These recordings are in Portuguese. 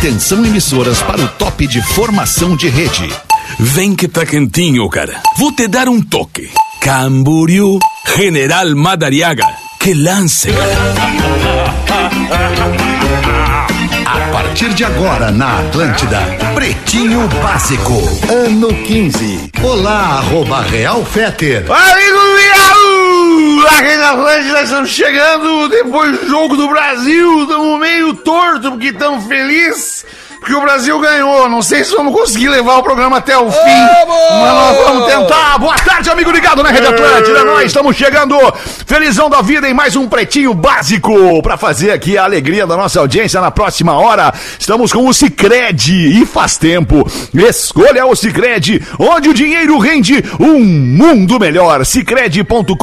Atenção emissoras para o top de formação de rede. Vem que tá quentinho, cara. Vou te dar um toque. Camboriú, General Madariaga. Que lance, A partir de agora na Atlântida, Pretinho Básico, ano 15. Olá, arroba Real Feter. Amigo Miau! Aqui na Atlântida estamos chegando depois do jogo do Brasil. Estamos meio torto porque estamos felizes. Porque o Brasil ganhou. Não sei se vamos conseguir levar o programa até o fim. Mas nós vamos tentar. Boa tarde, amigo ligado na Rede Atlântida. Nós estamos chegando felizão da vida em mais um Pretinho Básico. Pra fazer aqui a alegria da nossa audiência na próxima hora. Estamos com o Cicred e faz tempo. Escolha o Cicred, onde o dinheiro rende um mundo melhor. Cicred.com.br.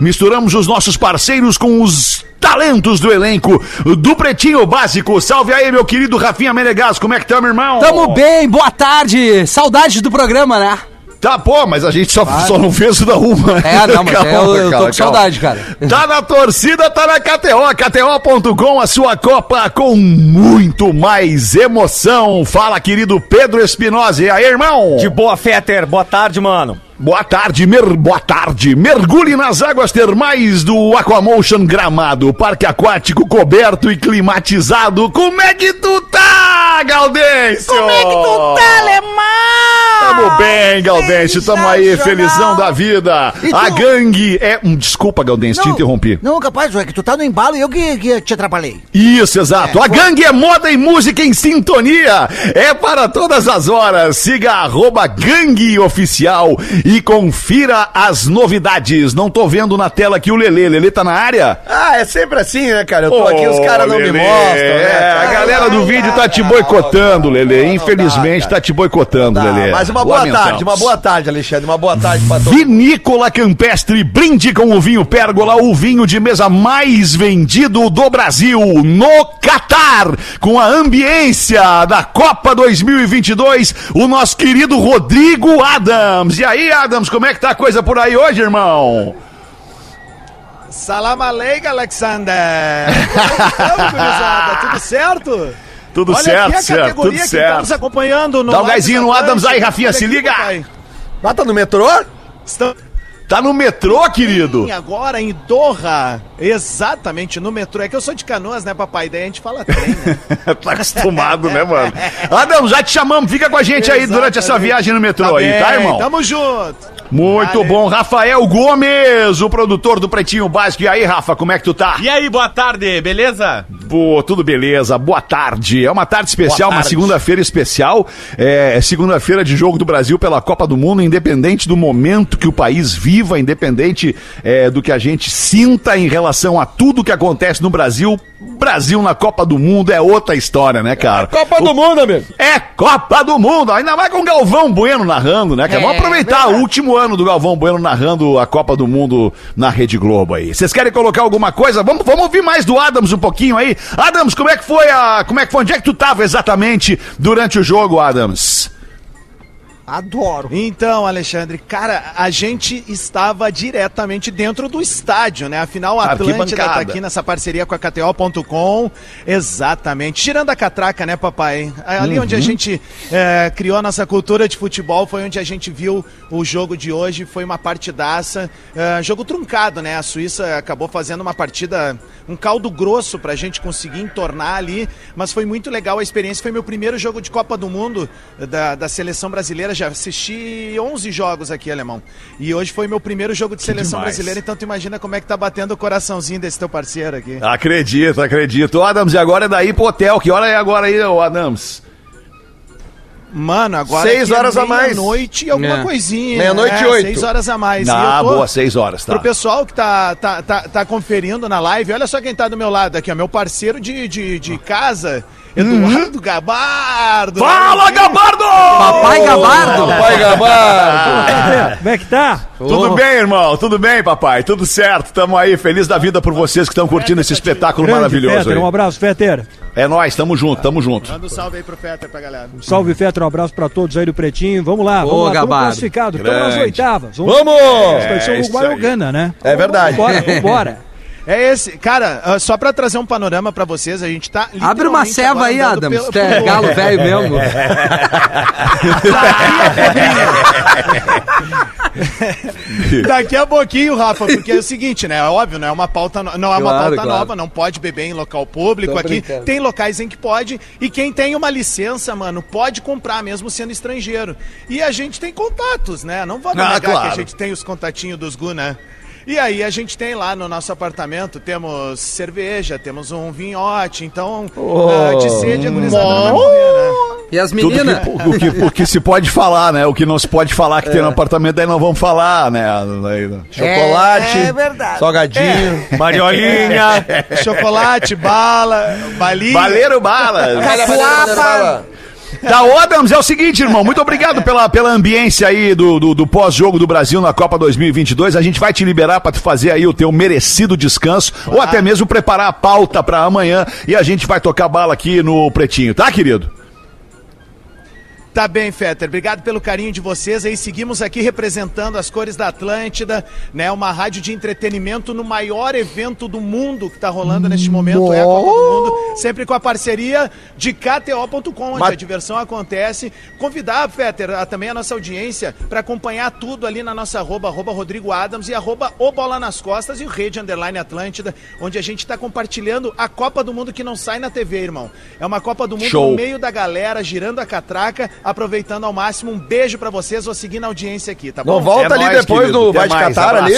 Misturamos os nossos parceiros com os talentos do elenco do Pretinho Básico. Salve aí, meu querido Rafinha Menegas. Como é que tá, meu irmão? Tamo bem, boa tarde. Saudade do programa, né? Tá, pô, mas a gente só, só não fez o da uma. É, não, mas eu, eu tô com saudade, cara. Tá na torcida, tá na KTO, KTO.com, a sua Copa com muito mais emoção. Fala, querido Pedro Espinosa. E aí, irmão? De boa, Fetter. Boa tarde, mano. Boa tarde, mer... boa tarde. Mergulhe nas águas termais do Aquamotion Gramado, parque aquático coberto e climatizado. Como é que tu tá, Gaudêncio? Como é que tu tá? Tamo bem, Gaudêncio, tamo aí, felizão da vida. E tu? A gangue é... Hum, Desculpa, Gaudêncio, te interrompi. Não, capaz, é que tu tá no embalo e eu que, que te atrapalhei. Isso, exato. a gangue é moda e música em sintonia. É para todas as horas. Siga arroba gangue oficial e confira as novidades. Não tô vendo na tela aqui o Lelê. Lelê tá na área? Ah, é sempre assim, né, cara? Eu tô aqui, os caras não me Lelê. mostram, né? É, a galera do vídeo tá te boicotando, Lelê. Infelizmente tá te boicotando, Tá, Lelê. mas uma boa Lamentamos. tarde, uma boa tarde, Alexandre. Uma boa tarde pra todos. Vinícola Campestre, brinde com o vinho Pérgola, o vinho de mesa mais vendido do Brasil, no Catar, com a ambiência da Copa 2022, o nosso querido Rodrigo Adams. E aí, Adams, como é que tá a coisa por aí hoje, irmão? Salam aleikum, Alexander! Como gurizada? Tudo certo? Tudo Olha certo, aqui a certo, categoria tudo que certo. estamos acompanhando no Dá um gásinho no. Adams aí, Rafinha, se liga. tá no metrô? Estamos Tá no metrô, querido? agora em Doha, exatamente no metrô. É que eu sou de Canoas, né, papai? Daí a gente fala trem, né? tá acostumado, né, mano? Adams, já te chamamos, fica com a gente aí durante essa viagem no metrô aí, bem, tá, irmão? Tamo junto! Muito Vale. bom. Rafael Gomes, o produtor do Pretinho Básico. E aí, Rafa, como é que tu tá? E aí, boa tarde, beleza? Pô, tudo beleza. Boa tarde. É uma tarde especial, Boa uma tarde. segunda-feira especial. É, segunda-feira de jogo do Brasil pela Copa do Mundo, independente do momento que o país viva, independente é, do que a gente sinta em relação a tudo que acontece no Brasil. Brasil na Copa do Mundo é outra história, né, cara? Copa do Mundo, amigo. É Copa do Mundo, ainda mais com o Galvão Bueno narrando, né? cara? Vamos aproveitar o último ano do Galvão Bueno narrando a Copa do Mundo na Rede Globo aí. Vocês querem colocar alguma coisa? Vamos, vamos ouvir mais do Adams um pouquinho aí. Adams, como é que foi a. Como é que foi? Onde é que tu tava exatamente durante o jogo, Adams? Adoro. Então, Alexandre, cara, a gente estava diretamente dentro do estádio, né? Afinal, a Atlântida tá aqui nessa parceria com a KTO.com. Exatamente. Tirando a catraca, né, papai? Ali onde a gente é, criou a nossa cultura de futebol, foi onde a gente viu o jogo de hoje. Foi uma partidaça. É, jogo truncado, né? A Suíça acabou fazendo uma partida, um caldo grosso pra gente conseguir entornar ali. Mas foi muito legal a experiência. Foi meu primeiro jogo de Copa do Mundo da, da seleção brasileira. Já assisti 11 jogos aqui, alemão. E hoje foi meu primeiro jogo de seleção demais. brasileira. Então tu imagina como é que tá batendo o coraçãozinho desse teu parceiro aqui. Acredito, acredito. Ô, Adams, e agora é daí pro hotel. Que hora é agora aí, ô Adams? Mano, agora Seis é horas a mais. Meia-noite e alguma É. coisinha. Meia-noite e é, oito. Seis horas a mais. Ah, boa, seis horas, tá. Pro pessoal que tá, tá, tá, tá conferindo na live, olha só quem tá do meu lado aqui, ó. Meu parceiro de, de, de casa, Eduardo Gabardo. Fala, Gabardo! Papai Gabardo. Papai Gabardo. Como é que tá? Tudo bem, irmão? Tudo bem, papai? Tudo certo? Tamo aí, feliz da vida por vocês que estão curtindo esse espetáculo Grande maravilhoso Fetter, um abraço, Fetter. É nóis, tamo junto, tamo junto. Manda um salve aí pro Fetter pra galera. Salve, Fetter, um abraço pra todos aí do Pretinho. Vamos lá, Ô, vamos lá, Gabardo. classificados, estamos nas oitavas. Vamos! Vai ser É o Uruguai ou Gana, né? É verdade. Vambora, vambora. É esse, cara, ah, só pra trazer um panorama pra vocês, a gente tá Abre uma ceva aí, Adams. pelo- é pelo- galo velho mesmo. Daqui a pouquinho, Rafa, porque é o seguinte, né? É óbvio, não é uma pauta, no- não é uma Claro, pauta claro. nova, não pode beber em local público Tô aqui. brincando. Tem locais em que pode e quem tem uma licença, mano, pode comprar mesmo sendo estrangeiro. E a gente tem contatos, né? Não vamos Ah, negar claro. que a gente tem os contatinhos dos Gu, né? E aí a gente tem lá no nosso apartamento, temos cerveja, temos um vinhote, então ah, de sede a gurizada não vai morrer, né? E as Tudo meninas? que, o, que, o que se pode falar, né? O que não se pode falar que tem no apartamento, aí não vamos falar, né? Aí, Chocolate, É verdade. salgadinho, Mariolinha. Chocolate, bala, balinha. Valeiro Balas. Capuapa. Tá, ô Adams, é o seguinte, irmão. Muito obrigado pela, pela ambiência aí do, do, do pós-jogo do Brasil na Copa 2022. A gente vai te liberar pra tu fazer aí o teu merecido descanso ou até mesmo preparar a pauta pra amanhã e a gente vai tocar bala aqui no Pretinho, tá, querido? Tá bem, Fetter. Obrigado pelo carinho de vocês. Aí seguimos aqui representando as cores da Atlântida, né? Uma rádio de entretenimento no maior evento do mundo que tá rolando neste momento, é a Copa do Mundo, sempre com a parceria de KTO.com, onde Mas- a diversão acontece. Convidar, Fetter, a- também a nossa audiência para acompanhar tudo ali na nossa arroba, arroba Rodrigo Adams e arroba o Bola nas Costas e o Rede Underline Atlântida, onde a gente tá compartilhando a Copa do Mundo que não sai na TV, irmão. É uma Copa do Mundo Show. no meio da galera, girando a catraca, aproveitando ao máximo. Um beijo pra vocês, vou seguir na audiência aqui, tá bom? Não volta É ali nóis, depois querido. do Vai de Catar ali?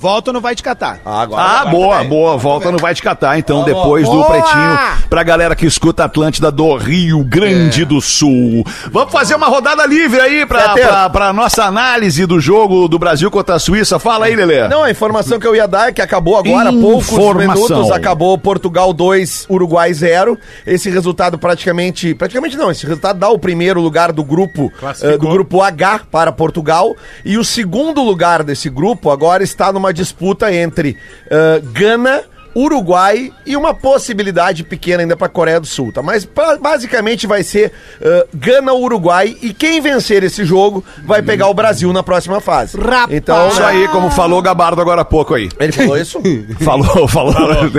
Volto no Vai Te Catar. Ah, agora. Ah, boa, boa. Volta no Vai Te Catar, então, depois do Boa! Pretinho, pra galera que escuta Atlântida do Rio Grande do Sul. Vamos fazer uma rodada livre aí pra, Fetter. pra, pra nossa análise do jogo do Brasil contra a Suíça. Fala aí, Lelê. Não, a informação que eu ia dar é que acabou agora, há poucos Informação. minutos, acabou Portugal 2, Uruguai 0. Esse resultado praticamente, praticamente não, esse resultado dá o primeiro lugar do grupo, eh, do grupo H para Portugal e o segundo lugar desse grupo agora está numa disputa entre eh, Gana, Uruguai e uma possibilidade pequena ainda para Coreia do Sul, tá? Mas pra- basicamente vai ser eh, Gana Uruguai e quem vencer esse jogo vai pegar o Brasil na próxima fase. Rapaz. Então, Isso aí, como falou o Gabardo agora há pouco aí. ele falou isso? Falou, falou.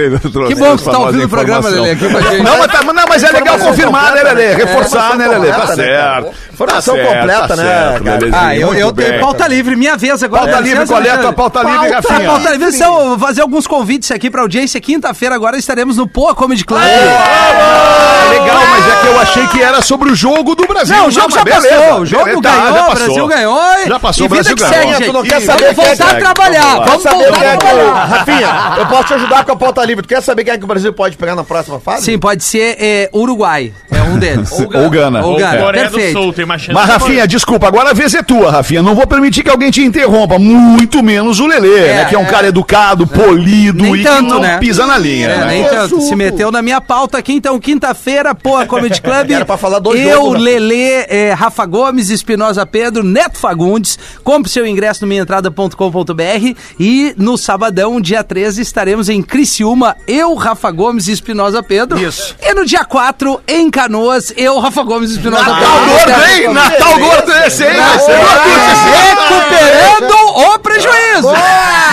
Que bom que você tá ouvindo o programa, Lelê, aqui gente. Não, mas, tá- não, mas é legal confirmar, né, Lelê? né? Reforçar, né, Lelê? Tá né, certo. Informação Tá completa, tá né, certo. Ah, eu, eu tenho pauta livre, minha vez agora. Pauta livre, licença, qual é a tua Alexandre? pauta livre, Pauta, Rafinha? pauta livre, fazer alguns convites aqui pra audiência. Quinta-feira agora estaremos no Poa Comedy Club. Ah, legal, mas é que eu achei que era sobre o jogo do Brasil. Não, o jogo já beleza. passou, o jogo ganhou, o. Brasil ganhou. e- Já passou, e o Brasil ganhou. Tu não quer saber Vamos quem é voltar a trabalhar, vamos saber voltar quem a é que... trabalhar. Rafinha, eu posso te ajudar com a pauta livre. Tu quer saber quem é que o Brasil pode pegar na próxima fase? Sim, pode ser é, Uruguai, é um deles. Ou Gana. Ou Gana. Coreia perfeito. do Sul tem mais chance. Mas, Rafinha, desculpa, agora a vez é tua, Rafinha. Não vou permitir que alguém te interrompa, muito menos o Lelê, É, né? Que é um é. cara educado, polido Nem e tanto, que não né? pisa na linha. É, né? nem tanto. Se meteu na minha pauta aqui, então, quinta-feira, Poa Comedy Club. Era pra falar do Eu, jogo, né? Lelê, é, Rafa Gomes, Espinosa Pedro, Neto Fagundes. Compre seu ingresso no minhaentrada.com.br e no sabadão, dia 13, estaremos em Criciúma, eu, Rafa Gomes e Espinosa Pedro. Isso. E no dia 4, em Canoas, eu, Rafa Gomes e Espinosa Natal Pedro. gordo, hein? Natal gordo esse uma coisa Recuperando o prejuízo.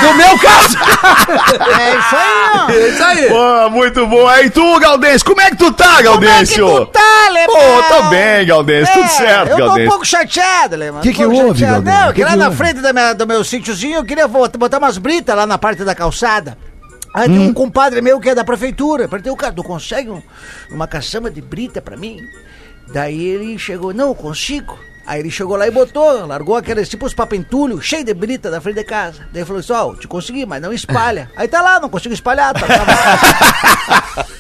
No meu caso. É isso aí, ó. É isso aí. Pô, muito bom. Aí tu, Galdêncio, como é que tu tá, Gaudêncio? Como é que tu tá, Alemão? Pô, tô bem, Galdêncio, tudo É, certo, Eu tô um Galdêncio. pouco chateado, Alemão. Que Um que pouco houve, chateado. Galdêncio? Não, que Que lá que na frente da minha- do meu sítiozinho eu queria bot- botar umas britas lá na parte da calçada. Aí tem Hum. um compadre meu que é da prefeitura. Perguntei, cara, tu consegue um- uma caçamba de brita pra mim? Daí ele chegou, não, consigo. Aí ele chegou lá e botou, largou aqueles tipo os papentulhos, cheio de brita na frente de casa. Daí ele falou assim, ó, te consegui, mas não espalha. Aí tá lá, não consigo espalhar. Tá, tá-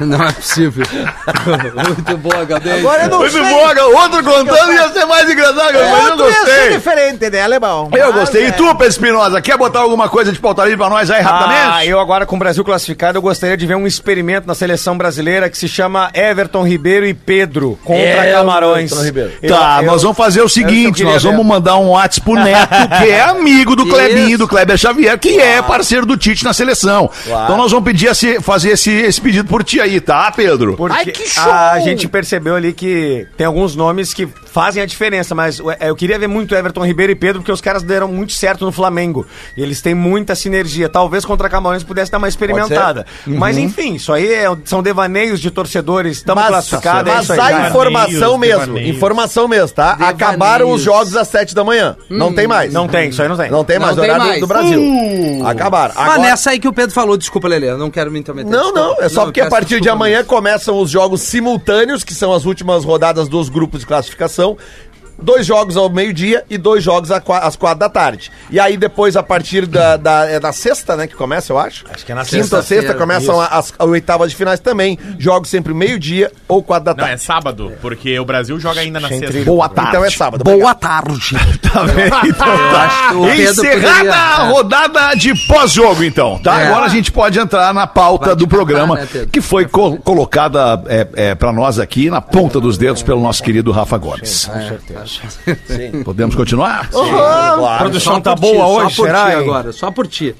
Não é possível. Muito boa, Galdêncio. Agora eu não Muito sei. bom, Gal- outro contando ia ser mais engraçado, É, mas eu outro ia ser gostei. diferente, né, alemão? Eu Mas, gostei. E é. tu, Pedro Espinosa, quer botar alguma coisa de pauta livre pra nós aí rapidamente? Ah, eu agora com o Brasil classificado, eu gostaria de ver um experimento na seleção brasileira que se chama Everton Ribeiro e Pedro contra Everton Camarões. Ribeiro. Eu- Tá, eu- nós vamos fazer o eu seguinte, nós ver. vamos mandar um WhatsApp pro Neto, que é amigo do. Clebinho, do Kleber Xavier, que é parceiro do Tite na seleção. Então nós vamos pedir esse, fazer esse, esse pedido por ti aí, tá, Pedro? Porque Ai, que show! a gente percebeu ali que tem alguns nomes que fazem a diferença, mas o- é, eu queria ver muito Everton Ribeiro e Pedro, porque os caras deram muito certo no Flamengo. E eles têm muita sinergia. Talvez contra a Camarões pudesse dar uma experimentada. Mas enfim, isso aí é- são devaneios de torcedores. Estamos Mas, classificados, é mas isso aí. há informação mesmo. devaneios. Informação mesmo, tá? Devaneios. Acabaram os jogos às sete da manhã. Não tem mais. Não tem, isso aí não tem. Não tem mais Não tem horário mais. do Brasil. Acabaram. Mas nessa aí que o Pedro falou, desculpa, Lelê, eu não quero me intrometer. Não, não, é só Não, porque a partir de amanhã mesmo. começam os jogos simultâneos, que são as últimas rodadas dos grupos de classificação então Dois jogos ao meio-dia e dois jogos às quatro da tarde. E aí depois, a partir da, da, é da sexta, né, que começa, eu acho. Acho que é na Quinta ou sexta-feira, sexta começam isso. as, as oitavas de finais também. Jogos sempre meio-dia ou quatro da Não, é tarde. sábado, porque o Brasil joga ainda na sexta. Boa tarde. Então é sábado. Boa tarde. Tá bem? Então tá. Encerrada poderia- a rodada de pós-jogo, então, tá? É. Agora a gente pode entrar na pauta do programa, né, que foi col- colocada é, é, para nós aqui na ponta dos dedos pelo nosso querido Rafa Gomes. Podemos continuar? A produção Só tá ti, boa só hoje, por será? ti agora, só por ti.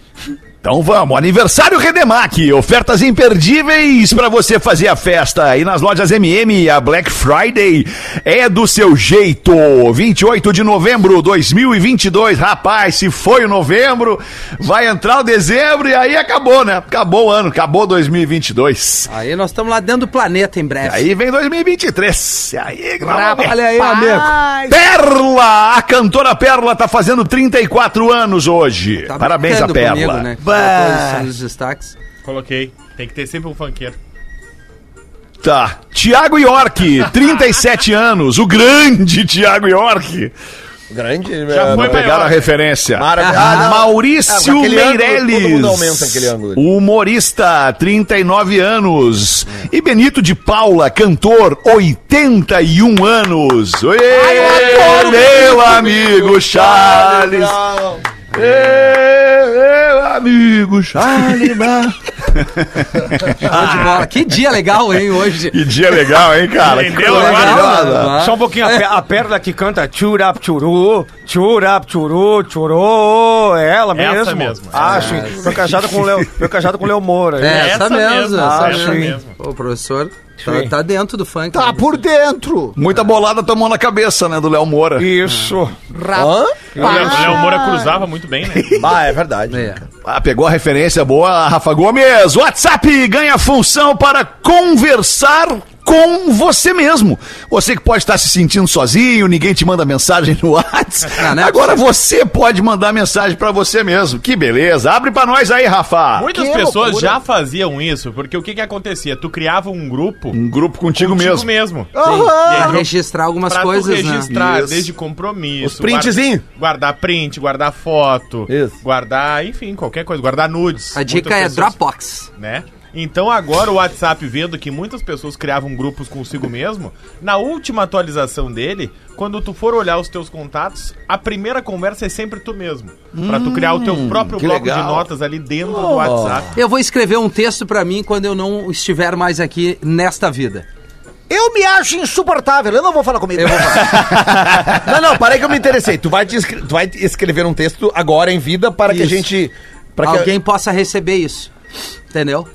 Então vamos, aniversário Redemac, ofertas imperdíveis para você fazer a festa. E nas lojas MM, a Black Friday é do seu jeito. 28 de novembro de 2022. Rapaz, se foi o novembro, vai entrar o dezembro e aí acabou, né? Acabou o ano, acabou 2022. Aí nós estamos lá dentro do planeta em breve. Aí vem 2023. E aí, Olha aí, amigo. Perla! A cantora Perla tá fazendo 34 anos hoje. Tá Parabéns a Perla. comigo, né? Isso nos destaques. Coloquei. Tem que ter sempre um funkeiro. Tá. Tiago York, 37 anos. O grande Tiago York. Grande. Já é, foi maior, a referência. Maravilha. Ah, Ah. Maurício Ah, Meirelles. todo mundo aumenta aquele ângulo. Humorista, 39 anos. E Benito de Paula, cantor, 81 anos. Oi, meu amigo Charles. Ê, meu amigo. Brown. Show de bola. Que dia legal, hein, hoje. que dia legal, hein, cara? Que coisa maravilhosa. Só um pouquinho, a, pe- a Perla que canta Churap Churu, Churap Churu, Churu, é ela mesmo. Essa mesmo. Acho. Foi casada com o Leo, foi casada com o Leo Moura. É, essa, essa mesmo. essa essa mesmo. o professor tá, tá dentro do funk. Tá né? por dentro. Muita bolada tomou na cabeça, né, do Léo Moura. Isso. Hã? O Léo o Léo Moura cruzava muito bem, né? Ah, é verdade. É. Ah, pegou a referência boa, Rafa Gomes. WhatsApp ganha função para conversar com você mesmo. Você que pode estar se sentindo sozinho, ninguém te manda mensagem no WhatsApp. Ah, não é Agora você pode mandar mensagem para você mesmo. Que beleza. Abre para nós aí, Rafa. Muitas Que pessoas loucura. já faziam isso, porque o que que acontecia? Tu criava um grupo Um grupo contigo, contigo mesmo. mesmo. E aí, registrar algumas pra coisas, tu registrar, né? Desde compromisso. Os printzinho. guarda- Guardar print, guardar foto. Isso. Guardar, enfim, qualquer coisa. Guardar nudes. A dica é pessoas- Dropbox. né? Então agora o WhatsApp vendo que muitas pessoas criavam grupos consigo mesmo, na última atualização dele, quando tu for olhar os teus contatos, a primeira conversa é sempre tu mesmo, Pra tu criar o teu próprio que bloco de legal. notas ali dentro do WhatsApp. Eu vou escrever um texto pra mim quando eu não estiver mais aqui nesta vida. Eu me acho insuportável. Eu não vou falar comigo. Eu vou falar. Não, não, parei que eu me interessei. Tu vai, escre- tu vai escrever um texto agora em vida para que a Isso. gente. Para que Alguém possa receber isso. Entendeu?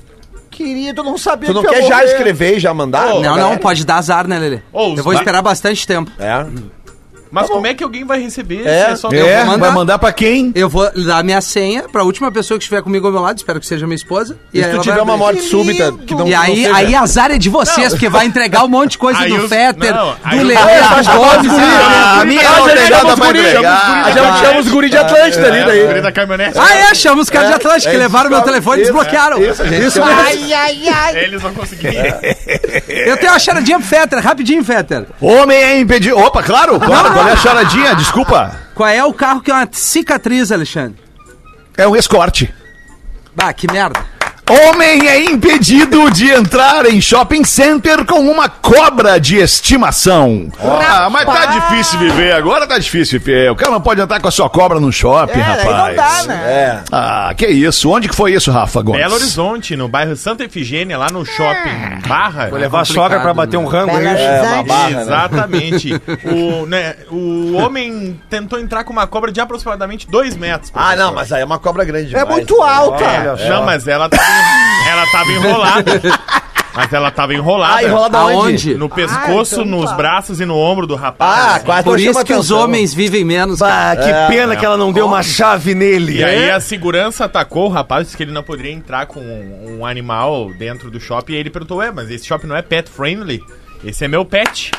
Querido, não sabia Tu não que quer já ver. escrever e já mandar? Ô, não, não, pode dar azar, né? Ô, os eu vou esperar bastante tempo. É. Mas como é que alguém vai receber? É, se só É, vou mandar. vai mandar pra quem? Eu vou dar minha senha pra última pessoa que estiver comigo ao meu lado, espero que seja minha esposa. E se aí tu tiver vai uma morte súbita que não E não aí, seja- aí azar é de vocês, porque vai entregar um monte de coisa Aí do Fetter, não, do Lelê, Ah, do Gomes. Ah, a minha não nada pra entregar. A gente chama os guri de Atlântida ali É, daí. guri da caminhonete. Ah, é, chama os caras de Atlântico, que é, levaram meu telefone e desbloquearam. é, isso, mesmo. Ai, ai, ai. Eles vão conseguir. Eu tenho uma charadinha pro Fetter, rapidinho, Fetter. Homem é impedido. Opa, claro. Qual, qual é a charadinha? Desculpa. Qual é o carro que é uma cicatriz, Alexandre? É um escorte. Bah, que merda. Homem é impedido de entrar em shopping center com uma cobra de estimação. Ah, mas tá difícil viver, agora tá difícil viver. O cara não pode entrar com a sua cobra no shopping, É, rapaz. não dá, né? É. Ah, que isso? Onde que foi isso, Rafa Gomes? Belo Horizonte, no bairro Santa Efigênia, lá no shopping Barra. Vou levar a sogra pra bater um rango Belo aí. Horizonte. barra, né? Exatamente. o, né, o homem tentou entrar com uma cobra de aproximadamente 2 metros. Ah, não, mas aí é uma cobra grande É demais. muito alta. Não, mas ela tava, ela tava enrolada. Mas ela tava enrolada. Ah, enrolada Aonde? No pescoço, nos braços e no ombro do rapaz. Ah, assim. quase Por isso que os atenção. homens vivem menos. Bah, que pena que ela não deu uma chave nele. E aí a segurança atacou o rapaz, disse que ele não poderia entrar com um, um animal dentro do shopping. E aí ele perguntou, ué, mas esse shopping não é pet friendly? Esse é meu pet,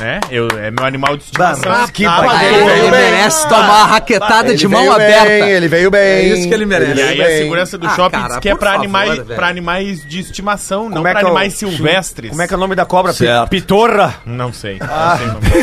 né? Eu, é meu animal de estimação. Bah, que Ah, mas ele ele, veio bem. merece tomar uma raquetada Ele de mão veio aberta. Bem, ele veio bem. É isso que ele merece. E aí a bem. segurança do Ah, shopping cara, diz que é por pra favor, animais, velho. pra animais de estimação, não Como é pra que é o- animais silvestres. Como é que é o nome da cobra? Certo. Pitorra. Não sei. Não sei o nome.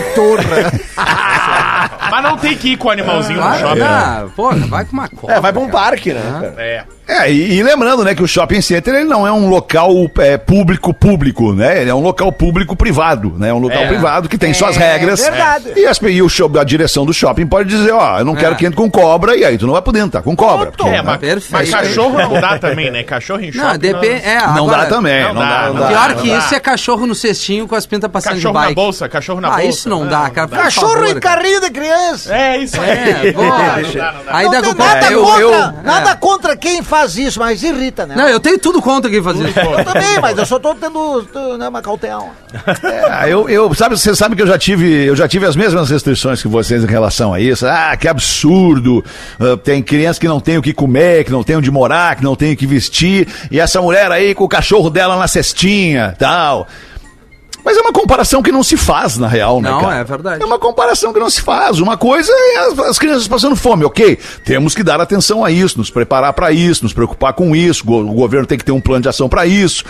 Mas não tem que ir com o animalzinho no shopping. ah, porra, vai com uma cobra. É, vai pra um parque, né? cara? É. É, e, e lembrando, né, que o shopping center ele não é um local é, público-público, né? Ele é um local público-privado, né? É um local É. privado que tem suas regras. verdade. E, as- e o show- a direção do shopping pode dizer, ó, eu não quero É. que entre com cobra, e aí tu não vai poder entrar com cobra. porque, É, né? mas, Perfeito. mas cachorro não dá também, né? Cachorro em shopping. Não, depende. É, Não agora, dá também, não não, dá, dá. não dá. Pior não que dá. isso é cachorro no cestinho com as pintas passando Cachorro de na bike. bolsa, cachorro na ah, bolsa. isso não dá, cara. por Cachorro favor, em cara. carrinho de É, isso aí. É, pô, Não dá, não dá. Aí não daqui tem nada, eu, contra, eu- nada é. contra quem faz isso, mas irrita, né? Não, eu tenho tudo contra quem faz isso. Eu também, mas eu só tô tendo tô, né, uma cautela. É, eu, eu, sabe, você sabe que eu já tive, eu já tive as mesmas restrições que vocês em relação a isso. Ah, que absurdo. Ah, tem criança que não tem o que comer, que não tem onde morar, que não tem o que vestir, e essa mulher aí com o cachorro dela na cestinha, tal. Mas é uma comparação que não se faz, na real, né, Não, cara? é verdade. É uma comparação que não se faz. Uma coisa é as, as crianças passando fome, ok? Temos que dar atenção a isso, nos preparar para isso, nos preocupar com isso. Go- O governo tem que ter um plano de ação para isso.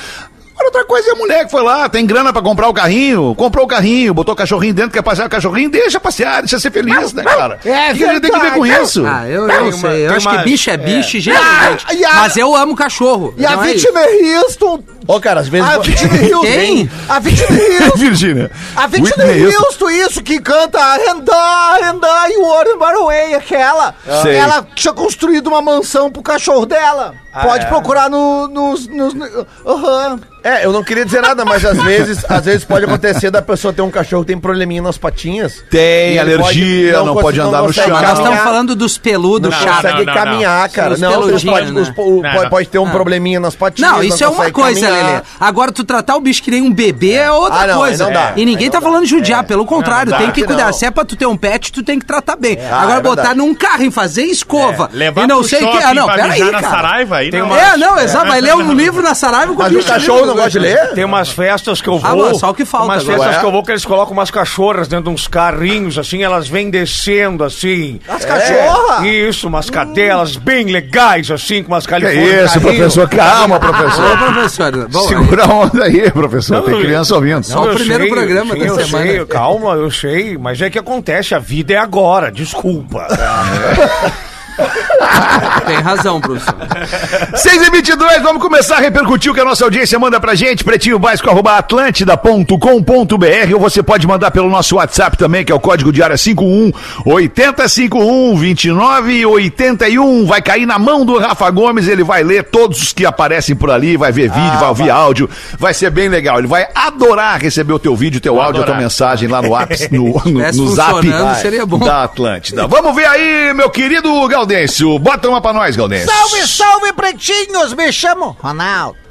Agora, outra coisa é a mulher que foi lá, tem grana pra comprar o carrinho, comprou o carrinho, botou o cachorrinho dentro, quer passear o cachorrinho, deixa passear, deixa ser feliz, né, cara? É O que a gente tem que ver com isso? Ah, eu, eu uma- sei. Eu acho uma- que bicho é bicho, gente, Ah, gente. e a- Mas eu amo cachorro. E a Então é isso. Whitney Houston. Ô, cara, às vezes. A Whitney Houston. Quem? A Whitney Houston. Virgínia. A Whitney Whitney Houston. Isso, que canta Renda, Renda e Warren Baraway, aquela. Sei. Ela tinha construído uma mansão pro cachorro dela. Pode procurar no, nos... nos Aham. É, eu não queria dizer nada, mas às vezes, às vezes pode acontecer da pessoa ter um cachorro que tem probleminha nas patinhas. Tem alergia, pode- não, não pode consegue- andar não no consegue chão. Nós estamos falando dos peludos Não consegue não, não. caminhar, cara. Não, pode, né? os- o- Não, pode, não. pode ter um Ah. probleminha nas patinhas. Não, isso é uma consegue coisa. Lelê. Agora, tu tratar o bicho que nem um bebê é outra Ah, não, coisa. dá. E ninguém tá dá. falando de judiar, pelo contrário, tem que cuidar. Se é pra tu ter um pet, tu tem que tratar bem. Agora, é botar num carro e fazer escova É, e não sei o que. Ah, não, pra peraí, cara. Aí Tem não. uma- É, não, exato. Vai ler um livro na Saraiva com Mas o bicho cachorro ali, não gosta de ler? Tem umas festas que eu vou. Ah, só o que falta Umas agora. festas que eu vou que eles colocam umas cachorras dentro de uns carrinhos, assim, elas vêm descendo, assim. As cachorras? Isso, umas cadelas bem legais, assim, com umas Que californias. isso, professor? Calma, Ô, professor. professor. Bom, Segura a onda aí, professor. Tem criança ouvindo. Só o primeiro programa da eu semana. Sei, calma, eu sei, mas é que acontece, a vida é agora, desculpa. tem razão, professor. 6 e 22 vamos começar a repercutir o que a nossa audiência manda pra gente, pretinho básico, arroba atlântida.com.br ou você pode mandar pelo nosso WhatsApp também, que é o código de área 51 8051 29 81. Vai cair na mão do Rafa Gomes, ele vai ler todos os que aparecem por ali, vai ver vídeo, vai ouvir áudio, vai ser bem legal. Ele vai adorar receber o teu vídeo, teu áudio, a tua adorar. mensagem lá no, app, no, no, no zap seria bom. da Atlântida. Vamos ver aí, meu querido Gaudêncio. Bota uma pra nós, Gaudêncio. Salve, salve, pretinhos! Me chamo Ronaldo.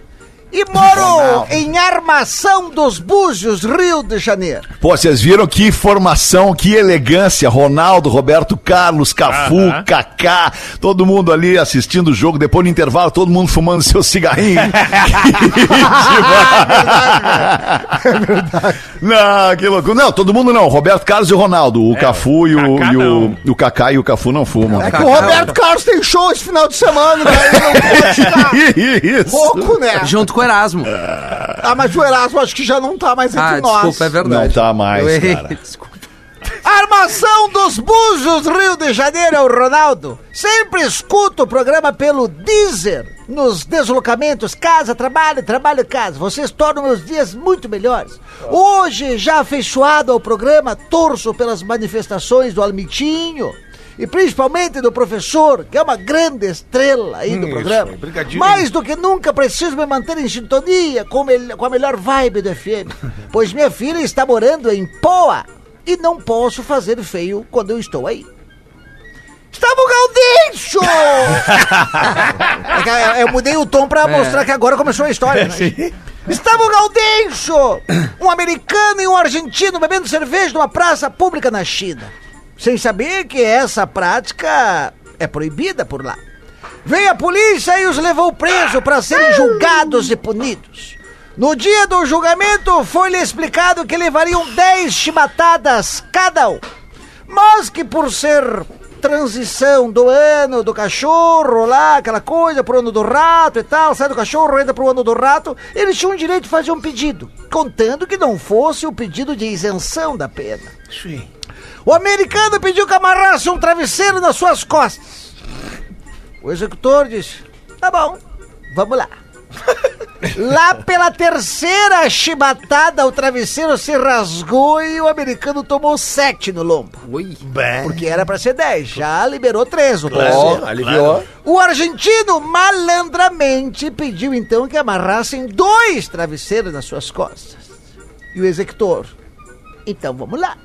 E moro em Armação dos Búzios, Rio de Janeiro. Pô, vocês viram que formação, que elegância. Ronaldo, Roberto Carlos, Cafu, Aham. Kaká, todo mundo ali assistindo o jogo, depois no intervalo, todo mundo fumando seu cigarrinho. Não, que loucura. Não, todo mundo não. Roberto Carlos e o Ronaldo. O Cafu e o, Kaká e o, o Kaká e o Cafu não fumam. É que o Roberto Carlos tem show esse final de semana, né? Ele não pode ficar Isso. pouco, né? Junto com o Erasmo. Ah, mas o Erasmo acho que já não tá mais entre Ah, nós. desculpa, é verdade. Não tá mais, Eu errei. cara. Desculpa. Armação dos Búzios, Rio de Janeiro, é o Ronaldo. Sempre escuto o programa pelo Deezer. Nos deslocamentos, casa, trabalho, trabalho, casa. Vocês tornam meus dias muito melhores. Hoje, já afeiçoado ao programa, torço pelas manifestações do Almitinho. E principalmente do professor, que é uma grande estrela aí do Isso, programa. brigadinho. Mais do que nunca preciso me manter em sintonia com, com a melhor vibe do FM. Pois minha filha está morando em Poa e não posso fazer feio quando eu estou aí. Estava o Gaudêncio! É é, eu mudei o tom pra mostrar que agora começou a história. né? Estava o Gaudêncio, um americano e um argentino bebendo cerveja numa praça pública na China. Sem saber que essa prática é proibida por lá. Veio a polícia e os levou preso para serem julgados e punidos. No dia do julgamento, foi-lhe explicado que levariam 10 chibatadas cada um. Mas que por ser transição do ano do cachorro lá, aquela coisa, pro ano do rato e tal, sai do cachorro, entra pro ano do rato, eles tinham o direito de fazer um pedido, contando que não fosse o pedido de isenção da pena. Sim. O americano pediu que amarrasse um travesseiro nas suas costas. O executor disse: Tá bom, vamos lá. Lá pela terceira chibatada, o travesseiro se rasgou e o americano tomou sete no lombo. Ui. Porque era pra ser dez, já liberou três o travesseiro. Ó, aliviou. O argentino malandramente pediu então que amarrassem dois travesseiros nas suas costas. E o executor, então vamos lá.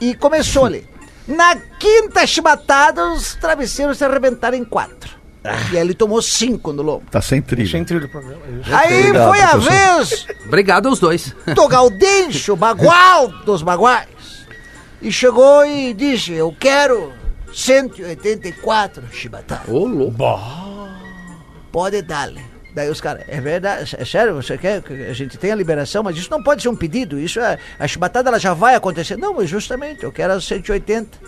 E começou ali. Na quinta chibatada, os travesseiros se arrebentaram em quatro. E aí ele tomou cinco no lombo. Tá sem trilha. Sem trilho do programa. Aí Obrigado, foi a professor. vez Obrigado aos dois. do Gaudêncio, bagual dos baguais. E chegou e disse, eu quero 184 chibatadas. Ô, louco. Pode dar-lhe. Daí os caras, é verdade, é sério, você quer que a gente tenha liberação, mas isso não pode ser um pedido, isso é, a chibatada ela já vai acontecer. Não, mas justamente, eu quero as 180.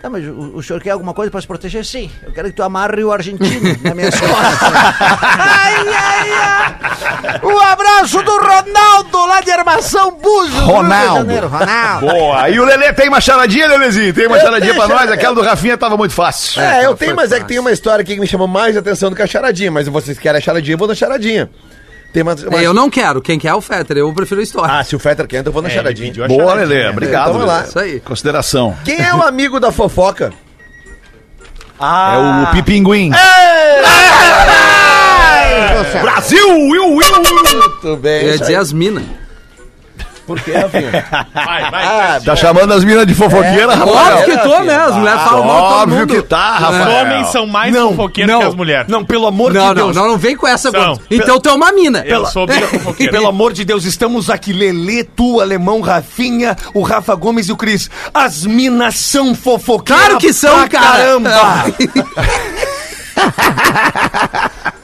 Tá, mas o, o senhor quer alguma coisa para se proteger? Sim, eu quero que tu amarre o argentino na minha costas. ai, ai, ai. Um abraço do Ronaldo, lá de Armação Búzios, Rio de Ronaldo. Janeiro. Ronaldo. Boa. E o Lelê tem uma charadinha, Lelezinho? Tem uma Eu charadinha tenho pra nós? Aquela do Rafinha tava muito fácil. É, eu tenho, mas é que fácil. tem uma história aqui que me chamou mais atenção do que a charadinha. Mas se vocês querem a charadinha, eu vou na charadinha. Tem uma, uma- Eu não quero. Quem quer é o Fetter. Eu prefiro a história. Ah, se o Fetter quer, então eu vou na É, charadinha. Boa. Lelê. Obrigado. Então, vamos lá. Isso aí. Consideração. Quem é o amigo da fofoca? É o Pipinguim. Brasil! Will, Will! Muito bem. Eu ia dizer as minas. Por quê, Rafinha? Vai, vai. Ah, Tá chamando as minas de fofoqueira, É, Rafael? Óbvio que tô, né? As mulheres falam mal de todo Óbvio mundo. que tá, Os Rafael. homens são mais Não, fofoqueiros não. que as mulheres. Não, pelo amor Não, de não, Deus. não, não vem com essa. São. Então tu é uma mina. Eu sou bem fofoqueiro. Pelo amor de Deus, estamos aqui, Lelê, tu, Alemão, Rafinha, o Rafa Gomes e o Cris. As minas são fofoqueiras Claro que são, cara. Caramba!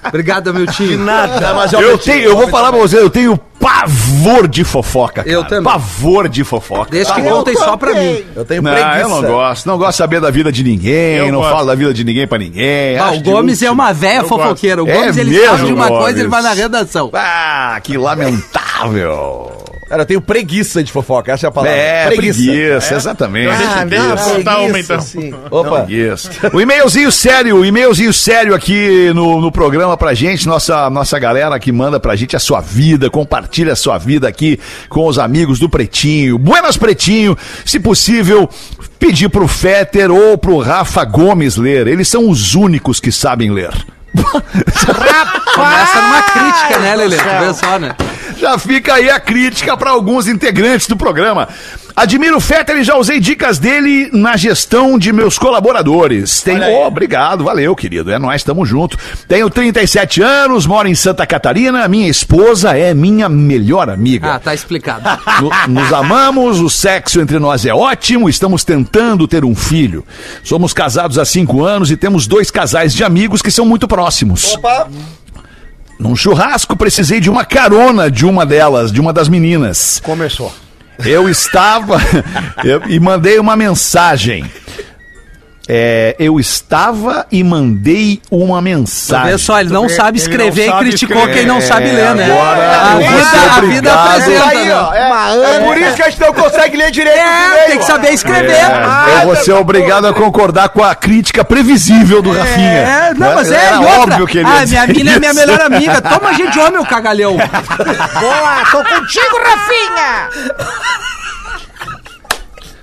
Obrigado, meu De tio. nada. mas Eu, tenho, eu vou falar pra você, eu tenho pavor de fofoca, cara. Eu também. Pavor de fofoca. Deixa que contem só pra mim. Eu tenho Não, preguiça. eu não gosto. Não gosto de saber da vida de ninguém, Eu não gosto. falo da vida de ninguém pra ninguém. Ah, o Gomes é uma gosto. fofoqueira. O É Gomes, ele mesmo, sabe de uma Gomes? coisa, ele vai na redação. Ah, que lamentável. Cara, eu tenho preguiça de fofoca, essa é a palavra. É, preguiça, exatamente. Deixa- deixa eu contar uma, então. Opa. Isso. O e-mailzinho sério, o e-mailzinho sério aqui no, no programa pra gente, nossa, nossa galera que manda pra gente a sua vida, compartilha a sua vida aqui com os amigos do Pretinho. Buenas Pretinho, se possível, pedir pro Fetter ou pro Rafa Gomes ler. Eles são os únicos que sabem ler. Começa numa crítica, né, Lelê? Tu vê só, né? Já fica aí a crítica para alguns integrantes do programa. Admiro o Fetter e já usei dicas dele na gestão de meus colaboradores. Tenho... Oh, obrigado, valeu, querido. É nós, tamo junto. Tenho 37 anos, moro em Santa Catarina. Minha esposa é minha melhor amiga. Ah, tá explicado. No- Nos amamos, o sexo entre nós é ótimo, estamos tentando ter um filho. Somos casados há cinco anos e temos dois casais de amigos que são muito próximos. Opa. Num churrasco, precisei de uma carona de uma delas, de uma das meninas. Começou. Eu estava eu- e mandei uma mensagem. É, eu estava e mandei uma mensagem. vê só, ele não sabe escrever não sabe e criticou escrever. quem não sabe ler, né? agora a vida, a apresenta, Aí, ó, né? é, é por isso que a gente não consegue ler direito É, tem que saber escrever. É, eu vou ser obrigado a concordar com a crítica previsível do Rafinha. É, não, mas é, Era e outra. óbvio que ele ah, minha mina é minha melhor amiga. Toma gente de homem, o cagalhão. Boa, tô contigo, Rafinha!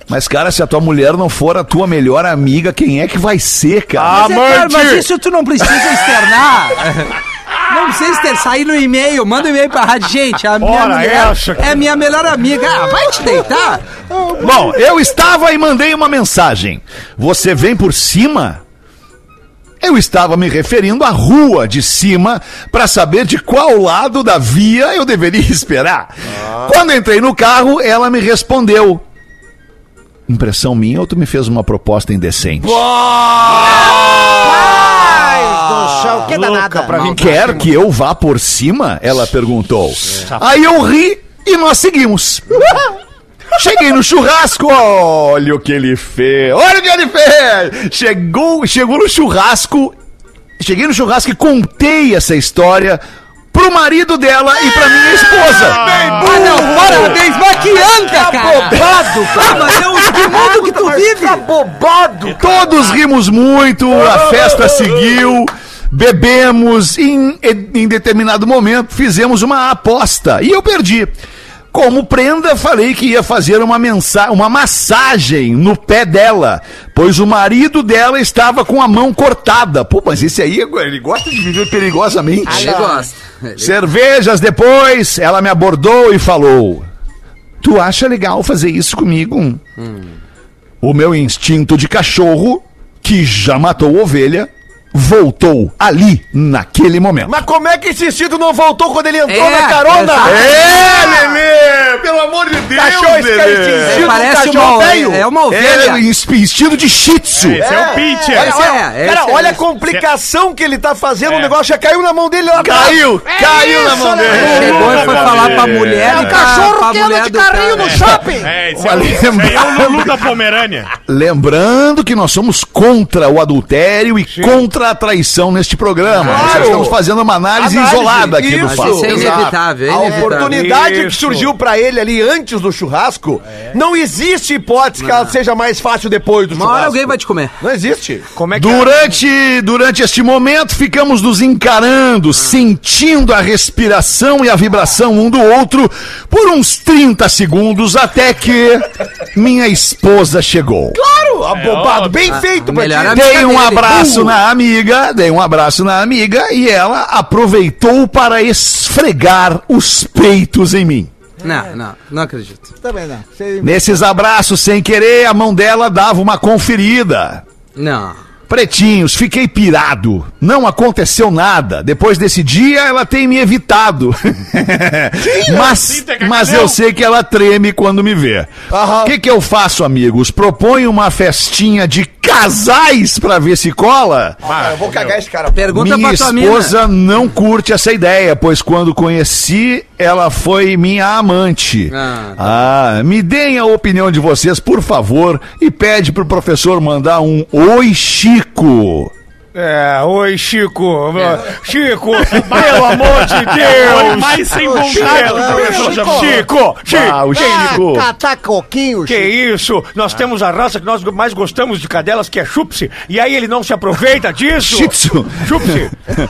Mas, cara, se a tua mulher não for a tua melhor amiga, quem é que vai ser, cara? Mas, é, cara, mas isso tu não precisa externar. Não precisa externar. Sair no e-mail, manda um e-mail pra rádio. Gente, a minha Ora, mulher essa, é minha melhor amiga. Ah, vai te deitar. Bom, eu estava e mandei uma mensagem. Você vem por cima? Eu estava me referindo à rua de cima para saber de qual lado da via eu deveria esperar. Quando entrei no carro, ela me respondeu: Impressão minha ou tu me fez uma proposta indecente? Céu, que danada. Quer que eu vá por cima? Ela perguntou. Aí eu ri e nós seguimos. Cheguei no churrasco, olha o que ele fez. Olha o que ele fez! Chegou, chegou no churrasco. Cheguei no churrasco e contei essa história pro marido dela e pra minha esposa. Ah, não, parabéns, mas que anca, cara! Bobado, Ah, mas é o que mundo que tu vive! Tá bobado. Todos rimos muito, a festa seguiu. Bebemos e em, em determinado momento fizemos uma aposta e eu perdi. Como prenda, falei que ia fazer uma, mensa uma massagem no pé dela, pois o marido dela estava com a mão cortada. Pô, mas esse aí, ele gosta de viver perigosamente. Ele gosta. Cervejas depois, ela me abordou e falou: Tu acha legal fazer isso comigo? O meu instinto de cachorro, que já matou ovelha, voltou ali, naquele momento. Mas como é que esse instinto não voltou quando ele entrou É, na carona? exato. É, Lelê! Pelo amor de Deus, Cachorro, Lelê! instinto Parece cachorro uma, velho. é uma É, ovelha. ins- instinto de shih tzu. Esse é, o pitcher. Olha, Esse olha, é, cara, esse é, olha a complicação que ele tá fazendo, É. o negócio já caiu na mão dele lá. Caiu! caiu na mão dele! Chegou e foi falar pra mulher É o cachorro que anda de carrinho no shopping. É, esse é, o, é Lulu da Pomerânia. Lembrando que nós somos contra o adultério e contra a traição neste programa. Nós estamos fazendo uma análise, isolada aqui do fato. Isso é inevitável, é A oportunidade que surgiu pra ele ali antes do churrasco, não existe hipótese que ela seja mais fácil depois do Uma churrasco. hora alguém vai te comer. Não existe. Como é que Durante, durante este momento, ficamos nos encarando, sentindo a respiração e a vibração um do outro por uns 30 segundos, até que minha esposa chegou. Claro, abobado, óbvio. bem feito pra melhor ti. amiga Dei um dele. abraço Uh. na amiga, dei um abraço na amiga e ela aproveitou para esfregar os peitos em mim. Não, não, não acredito. Também não. Você- Nesses abraços, sem querer, a mão dela dava uma conferida. Não. Pretinhos, fiquei pirado. Não aconteceu nada. Depois desse dia, ela tem me evitado. mas, mas eu sei que ela treme quando me vê. O que, que eu faço, amigos? Proponho uma festinha de casais pra ver se cola? Ah, eu vou cagar esse cara. Pergunta minha pra tua mina. esposa não curte essa ideia, pois quando conheci, ela foi minha amante. Ah, Ah, me deem a opinião de vocês, por favor, e pede pro professor mandar um Oi Chico. É, oi, Chico. Chico, pelo amor de Foi Deus. mais sem vontade Chico, do professor Jabu. Chico, Chico, Ah, o Chico. Catar coquinho, Que isso? Nós temos a raça que nós mais gostamos de cadelas, que é Chupse. E aí ele não se aproveita disso? Tzu. Chupse.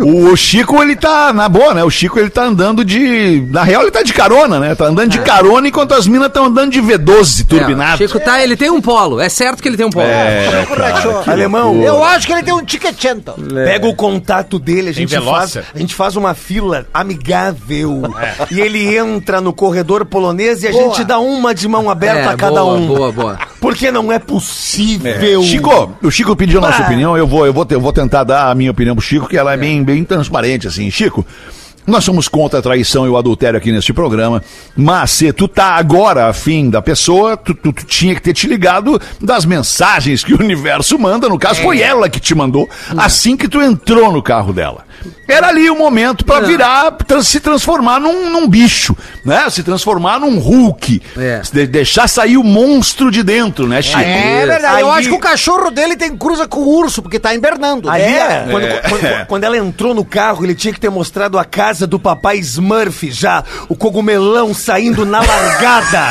O Chico, ele tá, na boa, né? O Chico, ele tá andando de... Na real, ele tá de carona, né? Tá andando de carona enquanto as minas estão andando de V12 É, turbinado. Chico tá, ele tem um polo. É certo que ele tem um polo. É, cara, Alemão. Eu acho que ele tem um tiquetento. Pega o contato dele, a gente, faz, a gente faz uma fila amigável. E ele entra no corredor polonês e a Boa. gente dá uma de mão aberta É, a cada boa, um. boa, boa. Porque não é possível. Chico, o Chico pediu a nossa opinião, eu vou, eu, vou, te- eu vou tentar dar a minha opinião pro Chico, que ela é, bem, bem transparente, assim. Chico, nós somos contra a traição e o adultério aqui neste programa, mas se tu tá agora afim da pessoa, tu, tu- tu tinha que ter te ligado das mensagens que o universo manda, no caso foi ela que te mandou, assim que tu entrou no carro dela. Era ali o momento pra virar, tra- se transformar num, num bicho, né? Se transformar num Hulk. É. De- deixar sair o monstro de dentro, né, Chico? É verdade. Eu Aí- acho que o cachorro dele tem cruza com o urso, porque tá invernando. Ali, É. quando, quando- quando ela entrou no carro, ele tinha que ter mostrado a casa do papai Smurf já, o cogumelão saindo na largada.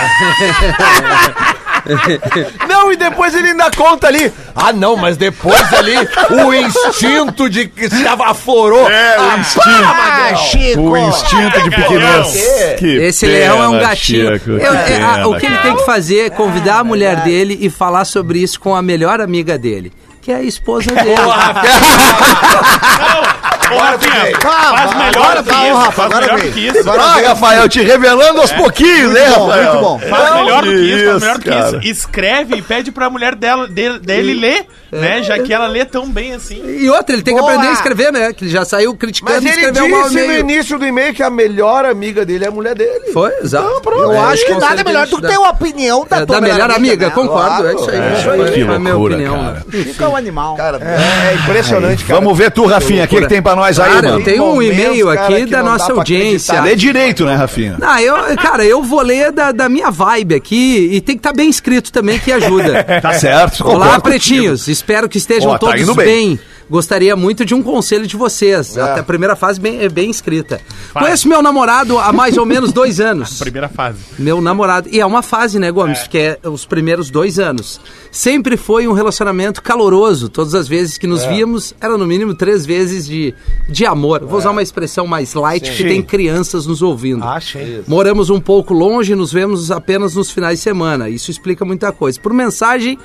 Não, e depois ele ainda conta ali. Ah, não, mas depois ali o instinto de que se aflorou. É, o instinto. Ah, Chico. O instinto de pequenez. Que Esse pena, leão é um gatinho. Chico, Eu- que é, a- pena, o que ele tem que fazer é convidar a mulher dele e falar sobre isso com a melhor amiga dele, que é a esposa dele. Ô, Rafinha, faz melhor que tá, isso, Rafa, faz agora melhor vem. que isso. Agora Ah, Rafael, te revelando aos pouquinhos, hein, bom, Rafael? muito bom. Faz melhor do que isso, melhor do que isso. Escreve e pede pra mulher dela, dele, dele ler, né? Já que ela lê tão bem assim. E outra, ele tem que aprender a escrever, né? Que ele já saiu criticando Mas e ele escreveu mal disse no início do e-mail que a melhor amiga dele é a mulher dele. Foi, exato. Eu É, acho que nada é melhor do que ter uma opinião da É, tua da melhor amiga, né? concordo, Claro, é isso aí. é isso aí. Foi Que a minha loucura, opinião, cara. né? Chico é um animal. Cara, é, impressionante, cara. Vamos ver tu, Rafinha, o que, que tem pra nós aí, Cara, mano? tem um e-mail aqui da nossa audiência. Lê direito, né, Rafinha? Ah, eu, cara, eu vou ler da, da minha vibe aqui e tem que estar bem escrito também que ajuda. Tá certo. Olá, pretinhos. Espero que estejam Ó, tá todos indo bem. bem. Gostaria muito de um conselho de vocês. É. Até a primeira fase bem, é bem escrita. Conheço meu namorado há mais ou menos dois anos. Primeira fase. Meu namorado. E é uma fase, né, Gomes? Que é os primeiros dois anos. Sempre foi um relacionamento caloroso. Todas as vezes que nos É. víamos, era no mínimo três vezes de, de amor. Vou usar uma expressão mais light, que tem crianças nos ouvindo. Ah, sim. Moramos um pouco longe e nos vemos apenas nos finais de semana. Isso explica muita coisa. Por mensagem,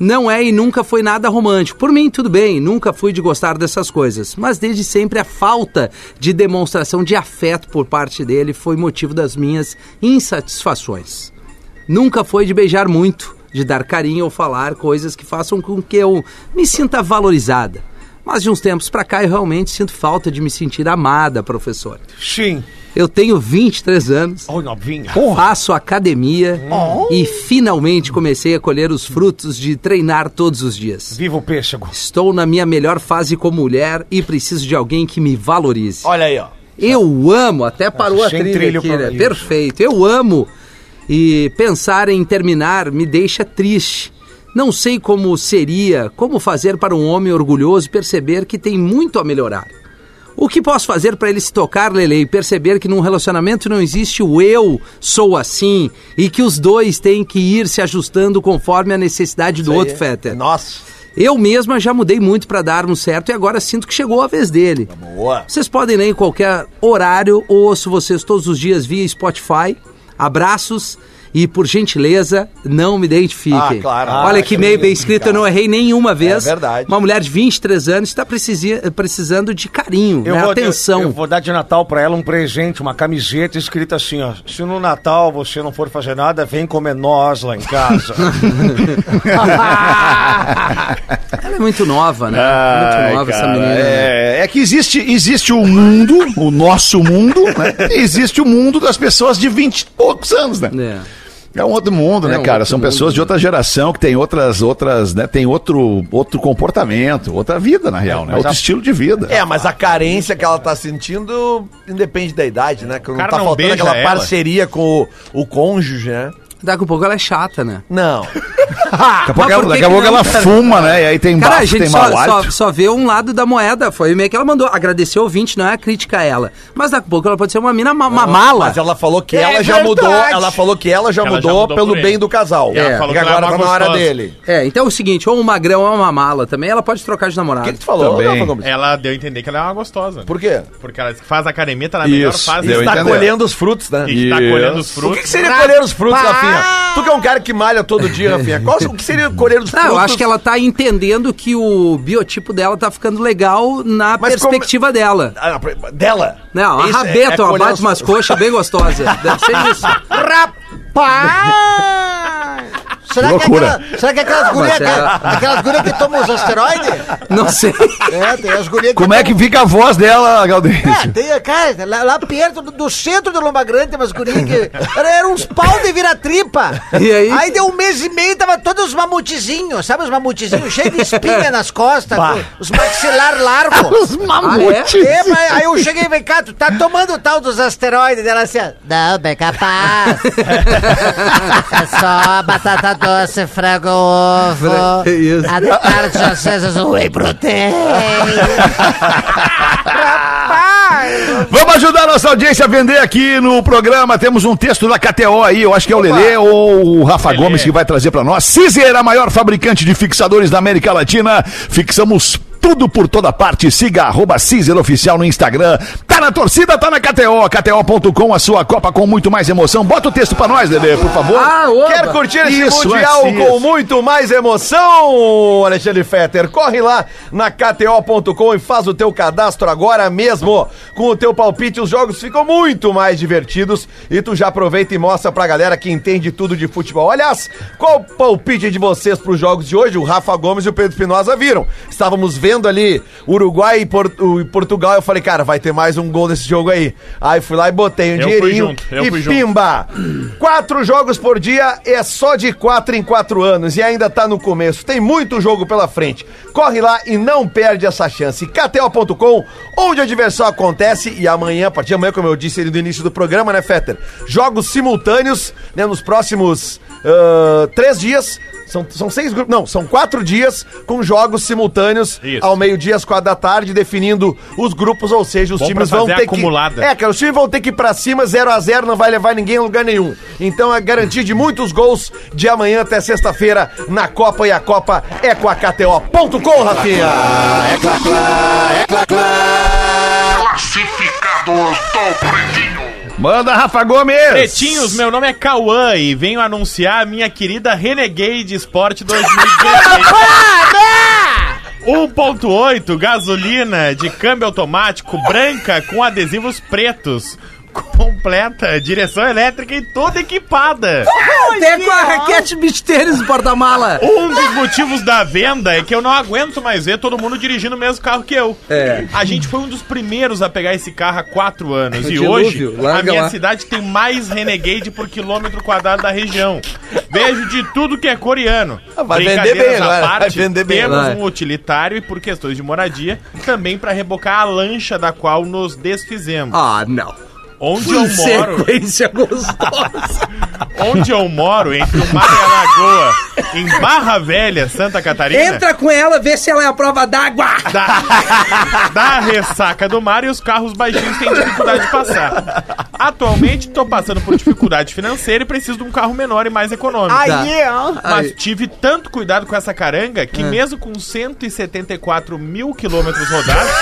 não é e nunca foi nada romântico. Por mim, tudo bem, nunca fui de gostar dessas coisas. Mas desde sempre a falta de demonstração de afeto por parte dele foi motivo das minhas insatisfações. Nunca foi de beijar muito, de dar carinho ou falar coisas que façam com que eu me sinta valorizada. Mas de uns tempos pra cá eu realmente sinto falta de me sentir amada, professor. Sim. Eu tenho 23 anos, Oi, novinha. faço academia e finalmente comecei a colher os frutos de treinar todos os dias. Viva o pêssego. Estou na minha melhor fase como mulher e preciso de alguém que me valorize. Olha aí, ó. Eu amo, até parou a sem trilha trilho aqui, né? Perfeito. Eu amo. E pensar em terminar me deixa triste. Não sei como seria, como fazer para um homem orgulhoso perceber que tem muito a melhorar. O que posso fazer para ele se tocar, Lele, e perceber que num relacionamento não existe o eu sou assim e que os dois têm que ir se ajustando conforme a necessidade do outro, Fetter? Nossa. Eu mesma já mudei muito para darmos certo e agora sinto que chegou a vez dele. Boa. Vocês podem ler em qualquer horário, ouço vocês todos os dias via Spotify. Abraços e, por gentileza, não me identifiquem. Ah, claro. Olha Ah, que meio bem escrito, eu não errei nenhuma vez. É verdade. Uma mulher de 23 anos está precisando de carinho, Eu né? vou, atenção. Eu, eu vou dar de Natal pra ela um presente, uma camiseta escrita assim, ó. Se no Natal você não for fazer nada, vem comer nós lá em casa. Ela é muito nova, né? Ai, muito nova essa cara, menina. né? É, é que existe, existe o mundo, o nosso mundo, né? E existe o mundo das pessoas de 20 e poucos anos, né? É. É um outro mundo, É né, um cara? São mundo, pessoas de né? outra geração que tem outras, outras, né? Tem outro, outro comportamento, outra vida, na real, né? Outro estilo de vida. É, mas a carência que ela tá sentindo independe da idade, né? Que não tá não faltando aquela ela. parceria com o, o cônjuge, né? Daqui a pouco ela é chata, né? Não. Daqui a pouco, ela- daqui a pouco não, ela cara? fuma, né? E aí tem Cara, a gente tem só, só, só vê um lado da moeda. Foi o e-mail que ela mandou. Agradecer o ouvinte, não é crítica a ela. Mas daqui a pouco ela pode ser uma mina ma uma mala. Mas ela falou que É ela já verdade. mudou. Ela falou que ela já Ela já mudou mudou pelo bem do casal. E ela É, porque agora é tá na hora dele. É, então é o seguinte, ou um magrão ou uma mala também, ela pode trocar de O namorado. que, que tu falou, Também. Ela deu a entender que ela é uma gostosa. Por quê? Porque ela faz academia, tá na melhor fase. a Está colhendo os frutos, né? E tá Isso. colhendo os O frutos. que, que seria colher os frutos, Rafinha? Tu que é um cara que malha todo dia, Rafinha. Qual, o que seria colher os Não, frutos? eu acho que ela tá entendendo que o biotipo dela tá ficando legal na Mas perspectiva dela. Ah, dela. Não, a é- rabeta, é uma colher bate os- umas coxas bem gostosa. Deve ser isso. Rapaz! Será que, é loucura. aquela, será que aquelas gurias é- aquelas, gurias que tomam os asteroides? Não sei. É, tem as gurias que Como é que fica a voz dela, Galdêncio? É, tem, cara, lá, lá perto do, do centro de Lomba Grande tem umas gurias que era- eram uns pau de vira-tripa. E aí? Aí deu um mês e meio, tava todos os mamutezinhos, sabe os mamutezinhos? Cheios de espinha nas costas, com os maxilar largos. mamutes. É, mas aí eu cheguei e falei, cara, tu tá tomando o tal dos asteroides dela assim. Não, bem capaz. é só batata doce, frango, ovo. Isso. A de tarde, francesas, whey protein. Rapaz! Vamos ajudar a nossa audiência a vender aqui no programa. Temos um texto da KTO aí, eu acho que é o Lelê ou o Rafa Lelê. Gomes que vai trazer pra nós. Cizer, a maior fabricante de fixadores da América Latina. Fixamos tudo por toda parte. Siga arroba Cizer Oficial no Instagram. Tá na torcida, tá na KTO. KTO.com, a sua Copa com muito mais emoção. Bota o texto pra nós, Dedê, por favor. Ah. Quer curtir esse Isso, Mundial assim, com isso. muito mais emoção, Alexandre Fetter? Corre lá na KTO.com e faz o teu cadastro agora mesmo. Com o teu palpite, os jogos ficam muito mais divertidos e tu já aproveita e mostra pra galera que entende tudo de futebol. Aliás, qual o palpite de vocês pros jogos de hoje? O Rafa Gomes e o Pedro Espinosa viram. Estávamos vendo ali Uruguai e, Por- e Portugal. Eu falei, cara, vai ter mais um gol nesse jogo aí. Aí fui lá e botei um Eu fui dinheirinho junto, eu e fui junto. pimba. Quatro jogos por dia é só de quatro em quatro anos e ainda tá no começo. Tem muito jogo pela frente. Corre lá e não perde essa chance. KTO.com, onde a diversão acontece e amanhã, a partir de amanhã, como eu disse ali no início do programa, né, Fetter? Jogos simultâneos, né, nos próximos ah, três dias. São, são seis grupos, não, são quatro dias com jogos simultâneos Isso. ao meio-dia, às quatro da tarde, definindo os grupos, ou seja, os Bom times vão ter acumulada. que. É, cara, os times vão ter que ir pra cima, 0 a 0 não vai levar ninguém a lugar nenhum. Então é garantia de muitos gols de amanhã até sexta-feira na Copa e a Copa é com a KTO.com, Rafinha. Classificados do Pretinho. Manda, Rafa Gomes. Pretinhos, meu nome é Cauã e venho anunciar a minha querida Renegade Sport 2016. 1.8 gasolina de câmbio automático branca com adesivos pretos. Completa, direção elétrica e toda equipada. Até com a raquete beach tênis no porta-mala. Um dos motivos da venda é que eu não aguento mais ver todo mundo dirigindo o mesmo carro que eu. É. A gente foi um dos primeiros a pegar esse carro há quatro anos. O e dilúvio, hoje, a minha lá. cidade tem mais Renegade por quilômetro quadrado da região. Vejo de tudo que é coreano. Ah, vai Brincadeiras vender bem agora, parte, vai vender bem Temos agora. um utilitário e por questões de moradia, também para rebocar a lancha da qual nos desfizemos. Ah, não. Onde eu moro... Sequência gostosa. Onde eu moro, entre o mar e a lagoa, em Barra Velha, Santa Catarina. Entra com ela, vê se ela é a prova d'água. da, da ressaca do mar e os carros baixinhos têm dificuldade de passar. Atualmente tô passando por dificuldade financeira e preciso de um carro menor e mais econômico. Tá. Mas Aí. tive tanto cuidado com essa caranga que mesmo com 174 mil quilômetros rodados,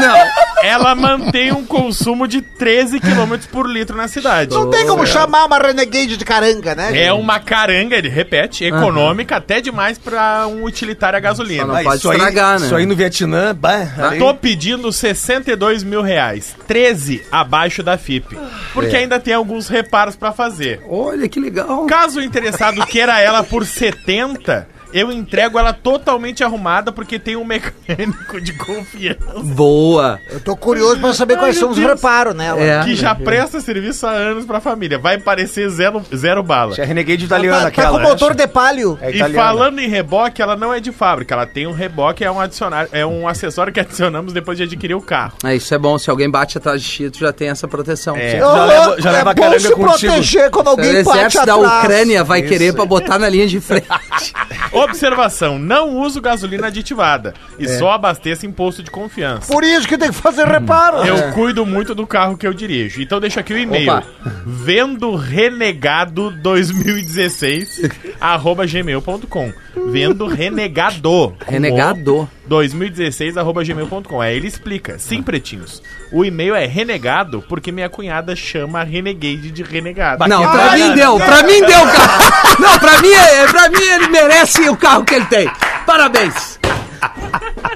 Não. ela mantém um consumo de 13 quilômetros por litro na cidade. Não tem como chamar uma Renegade de caranga, né? É uma caranga, ele repete, econômica até demais pra um utilitário a gasolina. Só não Ah, pode isso aí- estragar, né? Isso aí no Vietnã, bah, aí- Tô pedindo 62 mil reais, 13 abaixo da FIP, porque ainda tem alguns reparos pra fazer. Olha que legal. Caso o interessado queira ela por 70, eu entrego ela totalmente arrumada porque tem um mecânico de confiança Boa. Eu tô curioso pra saber quais Ai, são meu os reparos nela. É. que já presta serviço há anos pra família. Vai parecer zero, zero bala. É Renegade Tá, italiana tá aquela. com né? motor de palio. É E falando em reboque, ela não é de fábrica. Ela tem um reboque, é um adicionar, é um acessório que adicionamos depois de adquirir o carro. É, isso é bom. Se alguém bate atrás de ti, tu já tem essa proteção. É. Já leva- já é leva a caranga se contigo. proteger quando O alguém bate exército da atrás. Ucrânia vai Isso. querer pra botar na linha de frente. Observação: não uso gasolina aditivada e É. só abasteço em posto de confiança. Por isso que tem que fazer reparo. Eu cuido muito do carro que eu dirijo. Então deixa aqui o e-mail. Vendo renegado 2016 arroba gmail.com. Vendo renegado. Renegado. o, 2016 arroba gmail.com. Aí ele explica. Sim, pretinhos. O e-mail é renegado porque minha cunhada chama a Renegade de renegado. Não, pra mim deu, pra mim deu, cara. Não, pra mim, é- pra mim ele merece o carro que ele tem. Parabéns.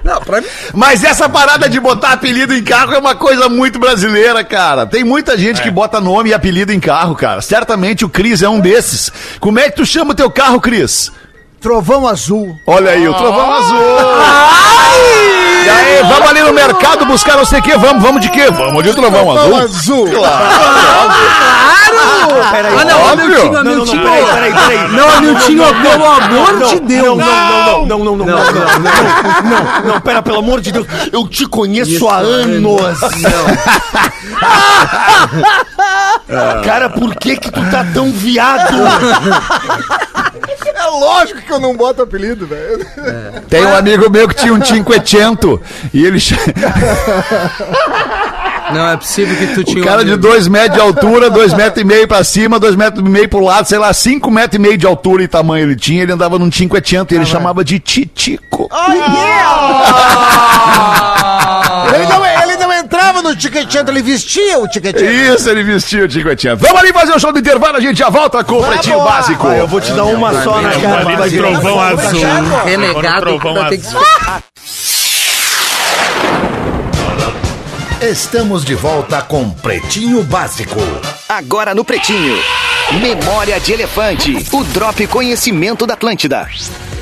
Não, pra mim. Mas essa parada de botar apelido em carro é uma coisa muito brasileira, cara. Tem muita gente É. que bota nome e apelido em carro, cara. Certamente o Cris é um desses. Como é que tu chama o teu carro, Cris? Trovão azul. Olha aí, o Trovão Azul. E aí, vamos ali no mercado buscar não sei o que. Vamos, vamos de quê? Vamos de Trovão Azul. azul. Claro! Ah, não, óbvio. Hamilton, Não, não, não, Hamilton. peraí, peraí, peraí. Não, Hamilton, pelo amor Não, de Deus. Não, não, não, não, não, não, não, não, não, não, não, pera, pelo amor de Deus, eu te conheço há anos. Cara, por que que tu tá tão viado? É lógico que eu não boto apelido, velho. Tem um amigo meu que tinha um Cinquecento e ele. Não é possível que tu tinha O um cara de amigo. dois metros de altura, dois metros e meio pra cima, dois metros e meio pro lado, sei lá, cinco metros e meio de altura e tamanho ele tinha. Ele andava num Cinquecento e ele chamava de Titico. Ele não, ele não no Tiquetinho, ele vestia o Tiquetinho. Isso, ele vestiu o Ticotinha. Vamos ali fazer o show do intervalo, a gente já volta com o Pretinho Básico. Ah, eu vou te dar uma só na cara. Vai trovão azul. Renegado, Quando o trovão tem que Estamos de volta com Pretinho Básico. Agora no Pretinho. Memória de Elefante. O Drop Conhecimento da Atlântida.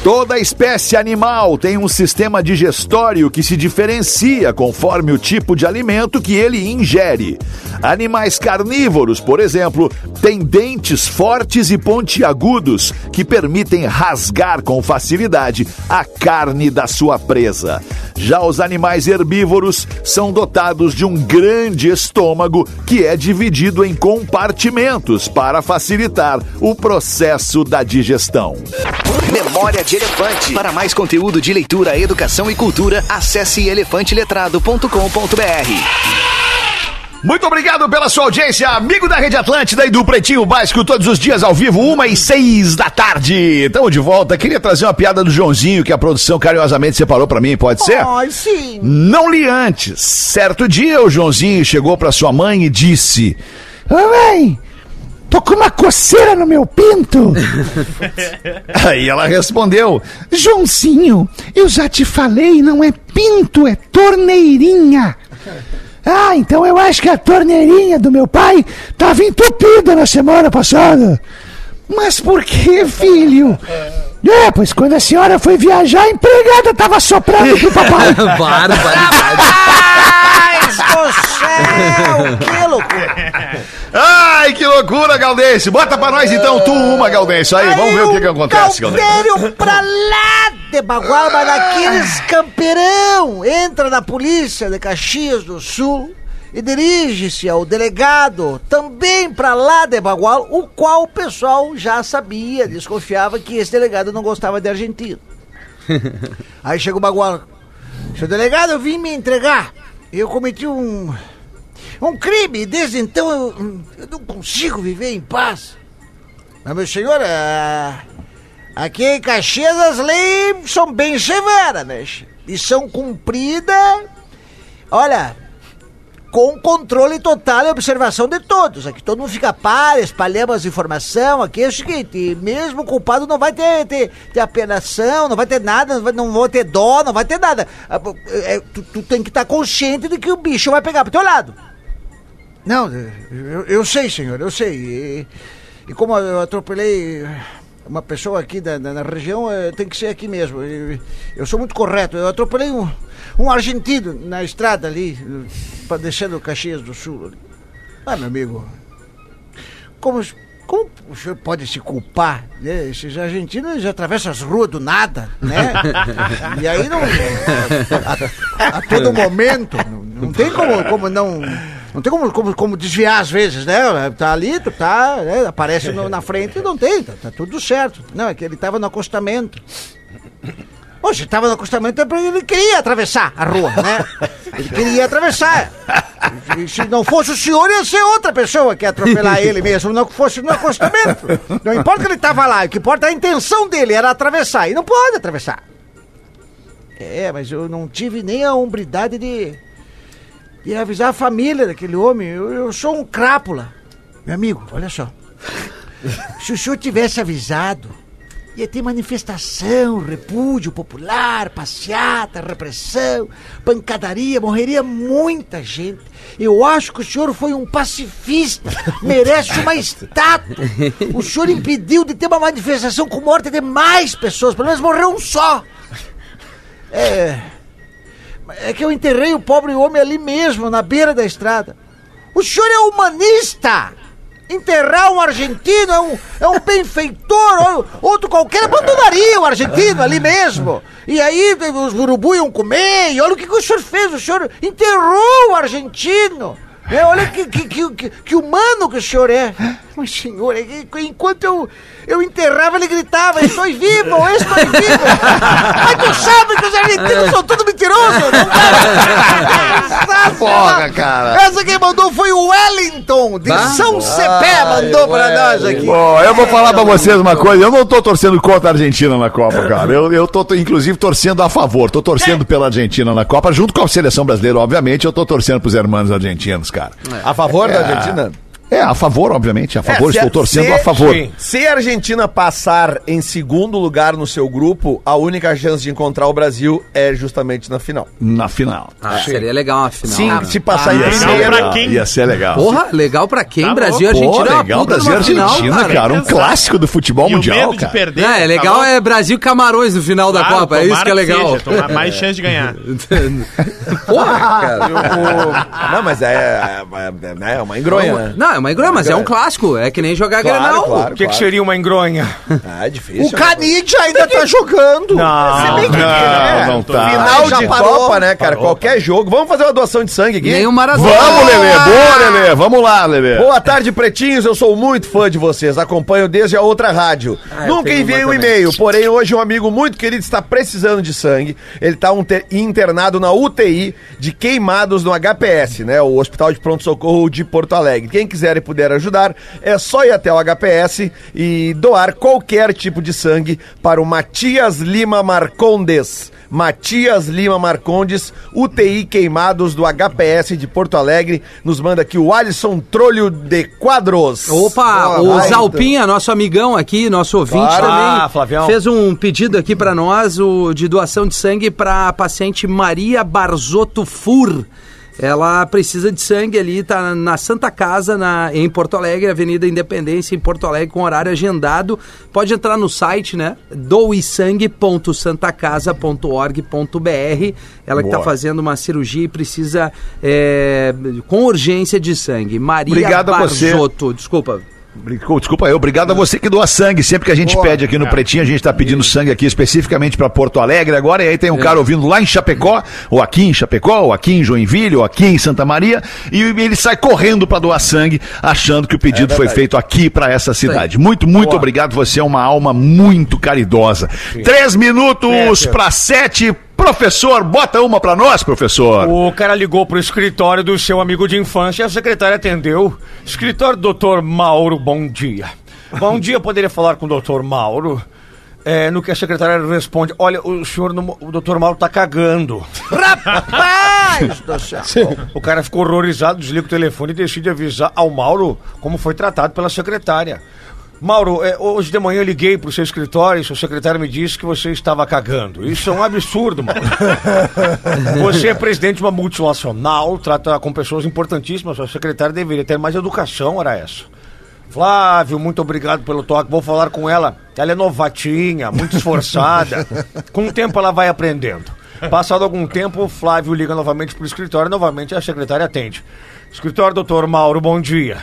Toda espécie animal tem um sistema digestório que se diferencia conforme o tipo de alimento que ele ingere. Animais carnívoros, por exemplo, têm dentes fortes e pontiagudos que permitem rasgar com facilidade a carne da sua presa. Já os animais herbívoros são dotados de um grande estômago que é dividido em compartimentos para facilitar o processo da digestão. Memória de Elefante. Para mais conteúdo de leitura, educação e cultura, acesse elefanteletrado.com.br. Muito obrigado pela sua audiência, amigo da Rede Atlântida e do Pretinho Básico, todos os dias ao vivo, uma e seis da tarde. Estamos de volta. Queria trazer uma piada do Joãozinho que a produção carinhosamente separou pra mim, pode ser? Ai, sim. Não li antes. Certo dia, o Joãozinho chegou pra sua mãe e disse: Mãe, tô com uma coceira no meu pinto. Aí ela respondeu: Joãozinho, eu já te falei, não é pinto, é torneirinha. Ah, então eu acho que a torneirinha do meu pai tava entupida na semana passada. Mas por que, filho? É, pois quando a senhora foi viajar, a empregada tava soprando pro papai. Barbaridade. Ai, do céu, que loucura. Ai, que loucura, Galdense. Bota pra nós então, tu uma, Galdense. Aí, vamos ver o que, que acontece, Galdense. Caldeiro pra lá de Bagual, mas daqueles campeirão. Entra na polícia de Caxias do Sul e dirige-se ao delegado, também pra lá de Bagual, o qual o pessoal já sabia, desconfiava que esse delegado não gostava de argentino. Aí chega o Bagual. Seu delegado, eu vim me entregar. Eu cometi um. Um crime. Desde então eu, eu não consigo viver em paz. Mas, meu senhor, ah, aqui em Caxias as leis são bem severas, né? E são cumpridas. Olha, com controle total e observação de todos. Aqui todo mundo fica par, espalhamos as informações. Aqui é o seguinte: mesmo o culpado não vai ter, ter, ter apenação, não vai ter nada, não vai, não vai ter dó, não vai ter nada. Ah, é, tu, tu tem que estar consciente de que o bicho vai pegar pro teu lado. Não, eu, eu sei, senhor, eu sei. E, e como eu atropelei uma pessoa aqui da, da- na região, eh, tem que ser aqui mesmo. Eu, eu sou muito correto. Eu atropelei um, um argentino na estrada ali, descendo Caxias do Sul. Ah, meu amigo, como, como o senhor pode se culpar? Né? Esses argentinos atravessam as ruas do nada, né? E aí não. A, a todo momento, não, não tem como, como não. Não tem como, como, como desviar às vezes, né? Tá ali, tu tá, né? aparece no- na frente e não tem, tá, tá tudo certo. Não, é que ele tava no acostamento. Poxa, ele tava no acostamento é ele queria atravessar a rua, né? Ele queria atravessar. E se não fosse o senhor, ia ser outra pessoa que ia atropelar ele mesmo, não fosse no acostamento. Não importa que ele tava lá, o que importa é a intenção dele, era atravessar. E não pode atravessar. É, mas eu não tive nem a hombridade de, de avisar a família daquele homem. Eu, eu sou um crápula. Meu amigo, olha só. Se o senhor tivesse avisado, ia ter manifestação, repúdio popular, passeata, repressão, pancadaria, morreria muita gente. Eu acho que o senhor foi um pacifista, merece uma estátua. O senhor impediu de ter uma manifestação com morte de mais pessoas, pelo menos morreu um só. É. É que eu enterrei o pobre homem ali mesmo, na beira da estrada. O senhor é humanista! Enterrar um argentino é um, é um benfeitor, ou- outro qualquer abandonaria o argentino ali mesmo. E aí os urubu iam comer, e olha o que, que o senhor fez, o senhor enterrou o argentino. É, olha que, que, que, que, que humano que o senhor é. Mas, senhor, é enquanto eu, eu enterrava, ele gritava, estou vivo, estou vivo. Mas tu sabe que os argentinos são tudo mentirosos, não cara? Porra, cara. Essa quem mandou foi o Wellington, de São Cepé, mandou pra nós aqui. Bom, eu vou falar pra vocês uma coisa. Eu não tô torcendo contra a Argentina na Copa, cara. Eu, eu tô, inclusive, torcendo a favor. Tô torcendo pela Argentina na Copa, junto com a seleção brasileira, obviamente. Eu tô torcendo pros hermanos argentinos, cara. A favor da Argentina? É, a favor, obviamente. A favor, É, estou torcendo se- a favor. sim. Se a Argentina passar em segundo lugar no seu grupo, a única chance de encontrar o Brasil é justamente na final. Na final. Ah, seria legal uma final. Sim, né? se passar em primeiro. pra quem? Ia ser legal. Porra, legal pra quem? Tá Brasil e. Argentina Pô, é legal, Brasil e final, Argentina, cara. Um Exato. clássico do futebol E mundial, medo de cara. perder. É, é legal acabou. é Brasil e Camarões no final da Claro, Copa. É isso que é legal. seja, tomar mais chance de ganhar. Porra, cara. Não, mas é, é, é, é uma engronha, né? Não, é uma engronha, mas é um clássico. É que nem jogar Claro, Grenal. claro. O que, que seria uma engronha? Ah, é difícil. O Canidia ainda tá jogando. Não. Que- Não, não tá. Final Já de parou. Copa, né, cara? Qualquer jogo. Vamos fazer uma doação de sangue aqui? Nem o Maradona. Vamos, Lelê. Boa, Lelê. Vamos lá, Lelê. Boa tarde, pretinhos. Eu sou muito fã de vocês. Acompanho desde a outra rádio. Ah, Nunca enviei um e-mail, porém hoje um amigo muito querido está precisando de sangue. Ele está um te- internado na UTI de queimados no HPS, né? O Hospital de Pronto Socorro de Porto Alegre. Quem quiser e puder ajudar, é só ir até o HPS e doar qualquer tipo de sangue para o Matias Lima Marcondes. Matias Lima Marcondes, UTI Queimados do HPS de Porto Alegre. Nos manda aqui o Alisson Trolho de Quadros. Opa, Boa, o vai, Zalpinha, nosso amigão aqui, nosso ouvinte Claro. também, Ah, Flavião. fez um pedido aqui pra nós o, de doação de sangue pra a paciente Maria Barzotto Fur. Ela precisa de sangue ali, tá na Santa Casa, na, em Porto Alegre, Avenida Independência, em Porto Alegre, com horário agendado. Pode entrar no site, né? doesangue.santacasa.org.br. Ela que está Boa. fazendo uma cirurgia e precisa, é, com urgência, de sangue. Maria Obrigado. Barzotto, desculpa. Desculpa eu, obrigado a você que doa sangue. Sempre que a gente pede aqui no Pretinho, a gente tá pedindo sangue aqui especificamente para Porto Alegre agora. E aí tem um cara ouvindo lá em Chapecó, ou aqui em Chapecó, ou aqui em Joinville, ou aqui em Santa Maria, e ele sai correndo para doar sangue, achando que o pedido foi feito aqui para essa cidade. Muito, muito obrigado. Você é uma alma muito caridosa. Três minutos para sete. Professor, bota uma para nós, professor. O cara ligou pro escritório do seu amigo de infância e a secretária atendeu. Escritório do doutor Mauro, bom dia. Bom dia, poderia falar com o doutor Mauro? É, no que a secretária responde, olha, o senhor, o doutor Mauro tá cagando. Rapaz do céu. O cara ficou horrorizado, desliga o telefone e decide avisar ao Mauro como foi tratado pela secretária. Mauro, é, hoje de manhã eu liguei pro seu escritório e sua secretária me disse que você estava cagando. Isso é um absurdo, Mauro. Você é presidente de uma multinacional, trata com pessoas importantíssimas, sua secretária deveria ter mais educação, era essa. Flávio, muito obrigado pelo toque. Vou falar com ela. Ela é novatinha, muito esforçada. com o tempo ela vai aprendendo. Passado algum tempo, o Flávio liga novamente pro escritório. Novamente a secretária atende. Escritório, doutor Mauro, bom dia.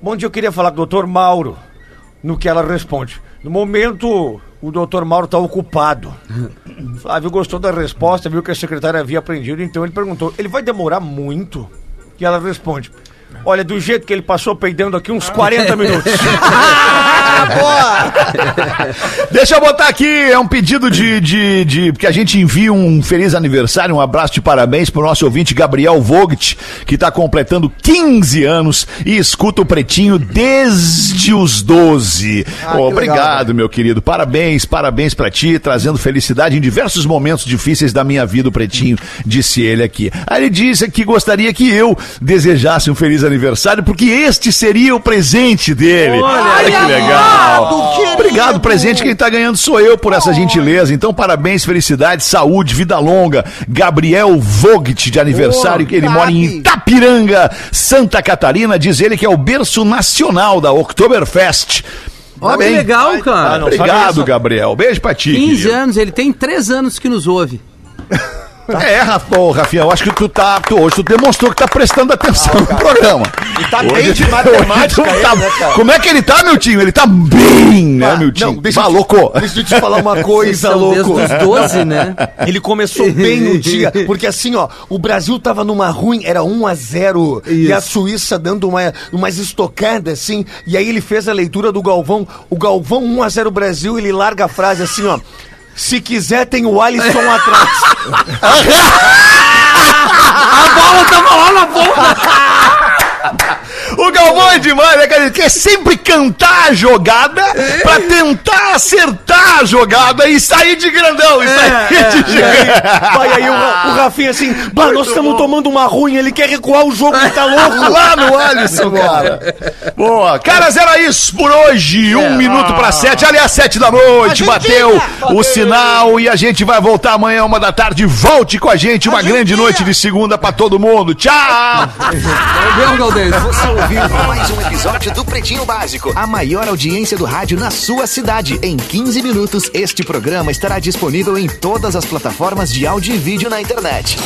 Bom dia, eu queria falar com o doutor Mauro. No que ela responde. No momento, o doutor Mauro está ocupado. Flávio gostou da resposta, viu que a secretária havia aprendido, então ele perguntou: ele vai demorar muito? E ela responde: olha, do jeito que ele passou peidando aqui, uns 40 minutos. Deixa eu botar aqui, é um pedido de, de, de- que a gente envia um feliz aniversário, um abraço de parabéns pro nosso ouvinte Gabriel Vogt, que está completando 15 anos e escuta o Pretinho desde os 12. Ah, que obrigado, legal, meu querido. Parabéns, parabéns pra ti, trazendo felicidade em diversos momentos difíceis da minha vida, o Pretinho, disse ele aqui. Aí ele disse que gostaria que eu desejasse um feliz aniversário, porque este seria o presente dele. Olha, que legal. querido. Obrigado, presente. Quem tá ganhando sou eu por essa gentileza. Então, parabéns, felicidade, saúde, vida longa. Gabriel Vogt de aniversário, que ele mora em. Itapiranga, Santa Catarina. Diz ele que é o berço nacional da Oktoberfest. Ó, Tá que bem. legal, cara. Ah, Obrigado. Gabriel. Beijo pra ti. 15 querido. anos, ele tem 3 anos que nos ouve. É, Rafa, Rafinha, eu acho que tu tá. Tu, hoje tu demonstrou que tá prestando atenção no programa. E tá bem de matemática Hoje ele, tá- né, cara? Como é que ele tá, meu time? Ele tá bem, né, meu time? Não, deixa, te- louco. deixa eu te falar uma coisa, São desde louco. os 12, né? Ele começou bem no dia, porque assim, ó, o Brasil tava numa ruim, era 1 a 0 e a Suíça dando uma, umas estocadas assim, e aí ele fez a leitura do Galvão, o Galvão 1 a 0 Brasil, ele larga a frase assim, ó, se quiser tem o Alisson atrás. A bola tava lá na ponta. O Galvão é demais, né, cara? Ele quer sempre cantar a jogada pra tentar acertar a jogada e sair de grandão. E sair de E aí, gigante. vai aí o, Ra- o Rafinha assim, bah, nós estamos tomando uma ruim, ele quer recuar o jogo, ele tá louco. Lá no Alisson, cara. Boa. Caras, era isso por hoje. Um minuto pra sete. Aliás, sete da noite. Bateu o sinal e a gente vai voltar amanhã, uma da tarde. Volte com a gente. Uma grande noite de segunda pra todo mundo. Tchau. Valeu, Galdês. Ouviu mais um episódio do Pretinho Básico, a maior audiência do rádio na sua cidade. Em 15 minutos, este programa estará disponível em todas as plataformas de áudio e vídeo na internet.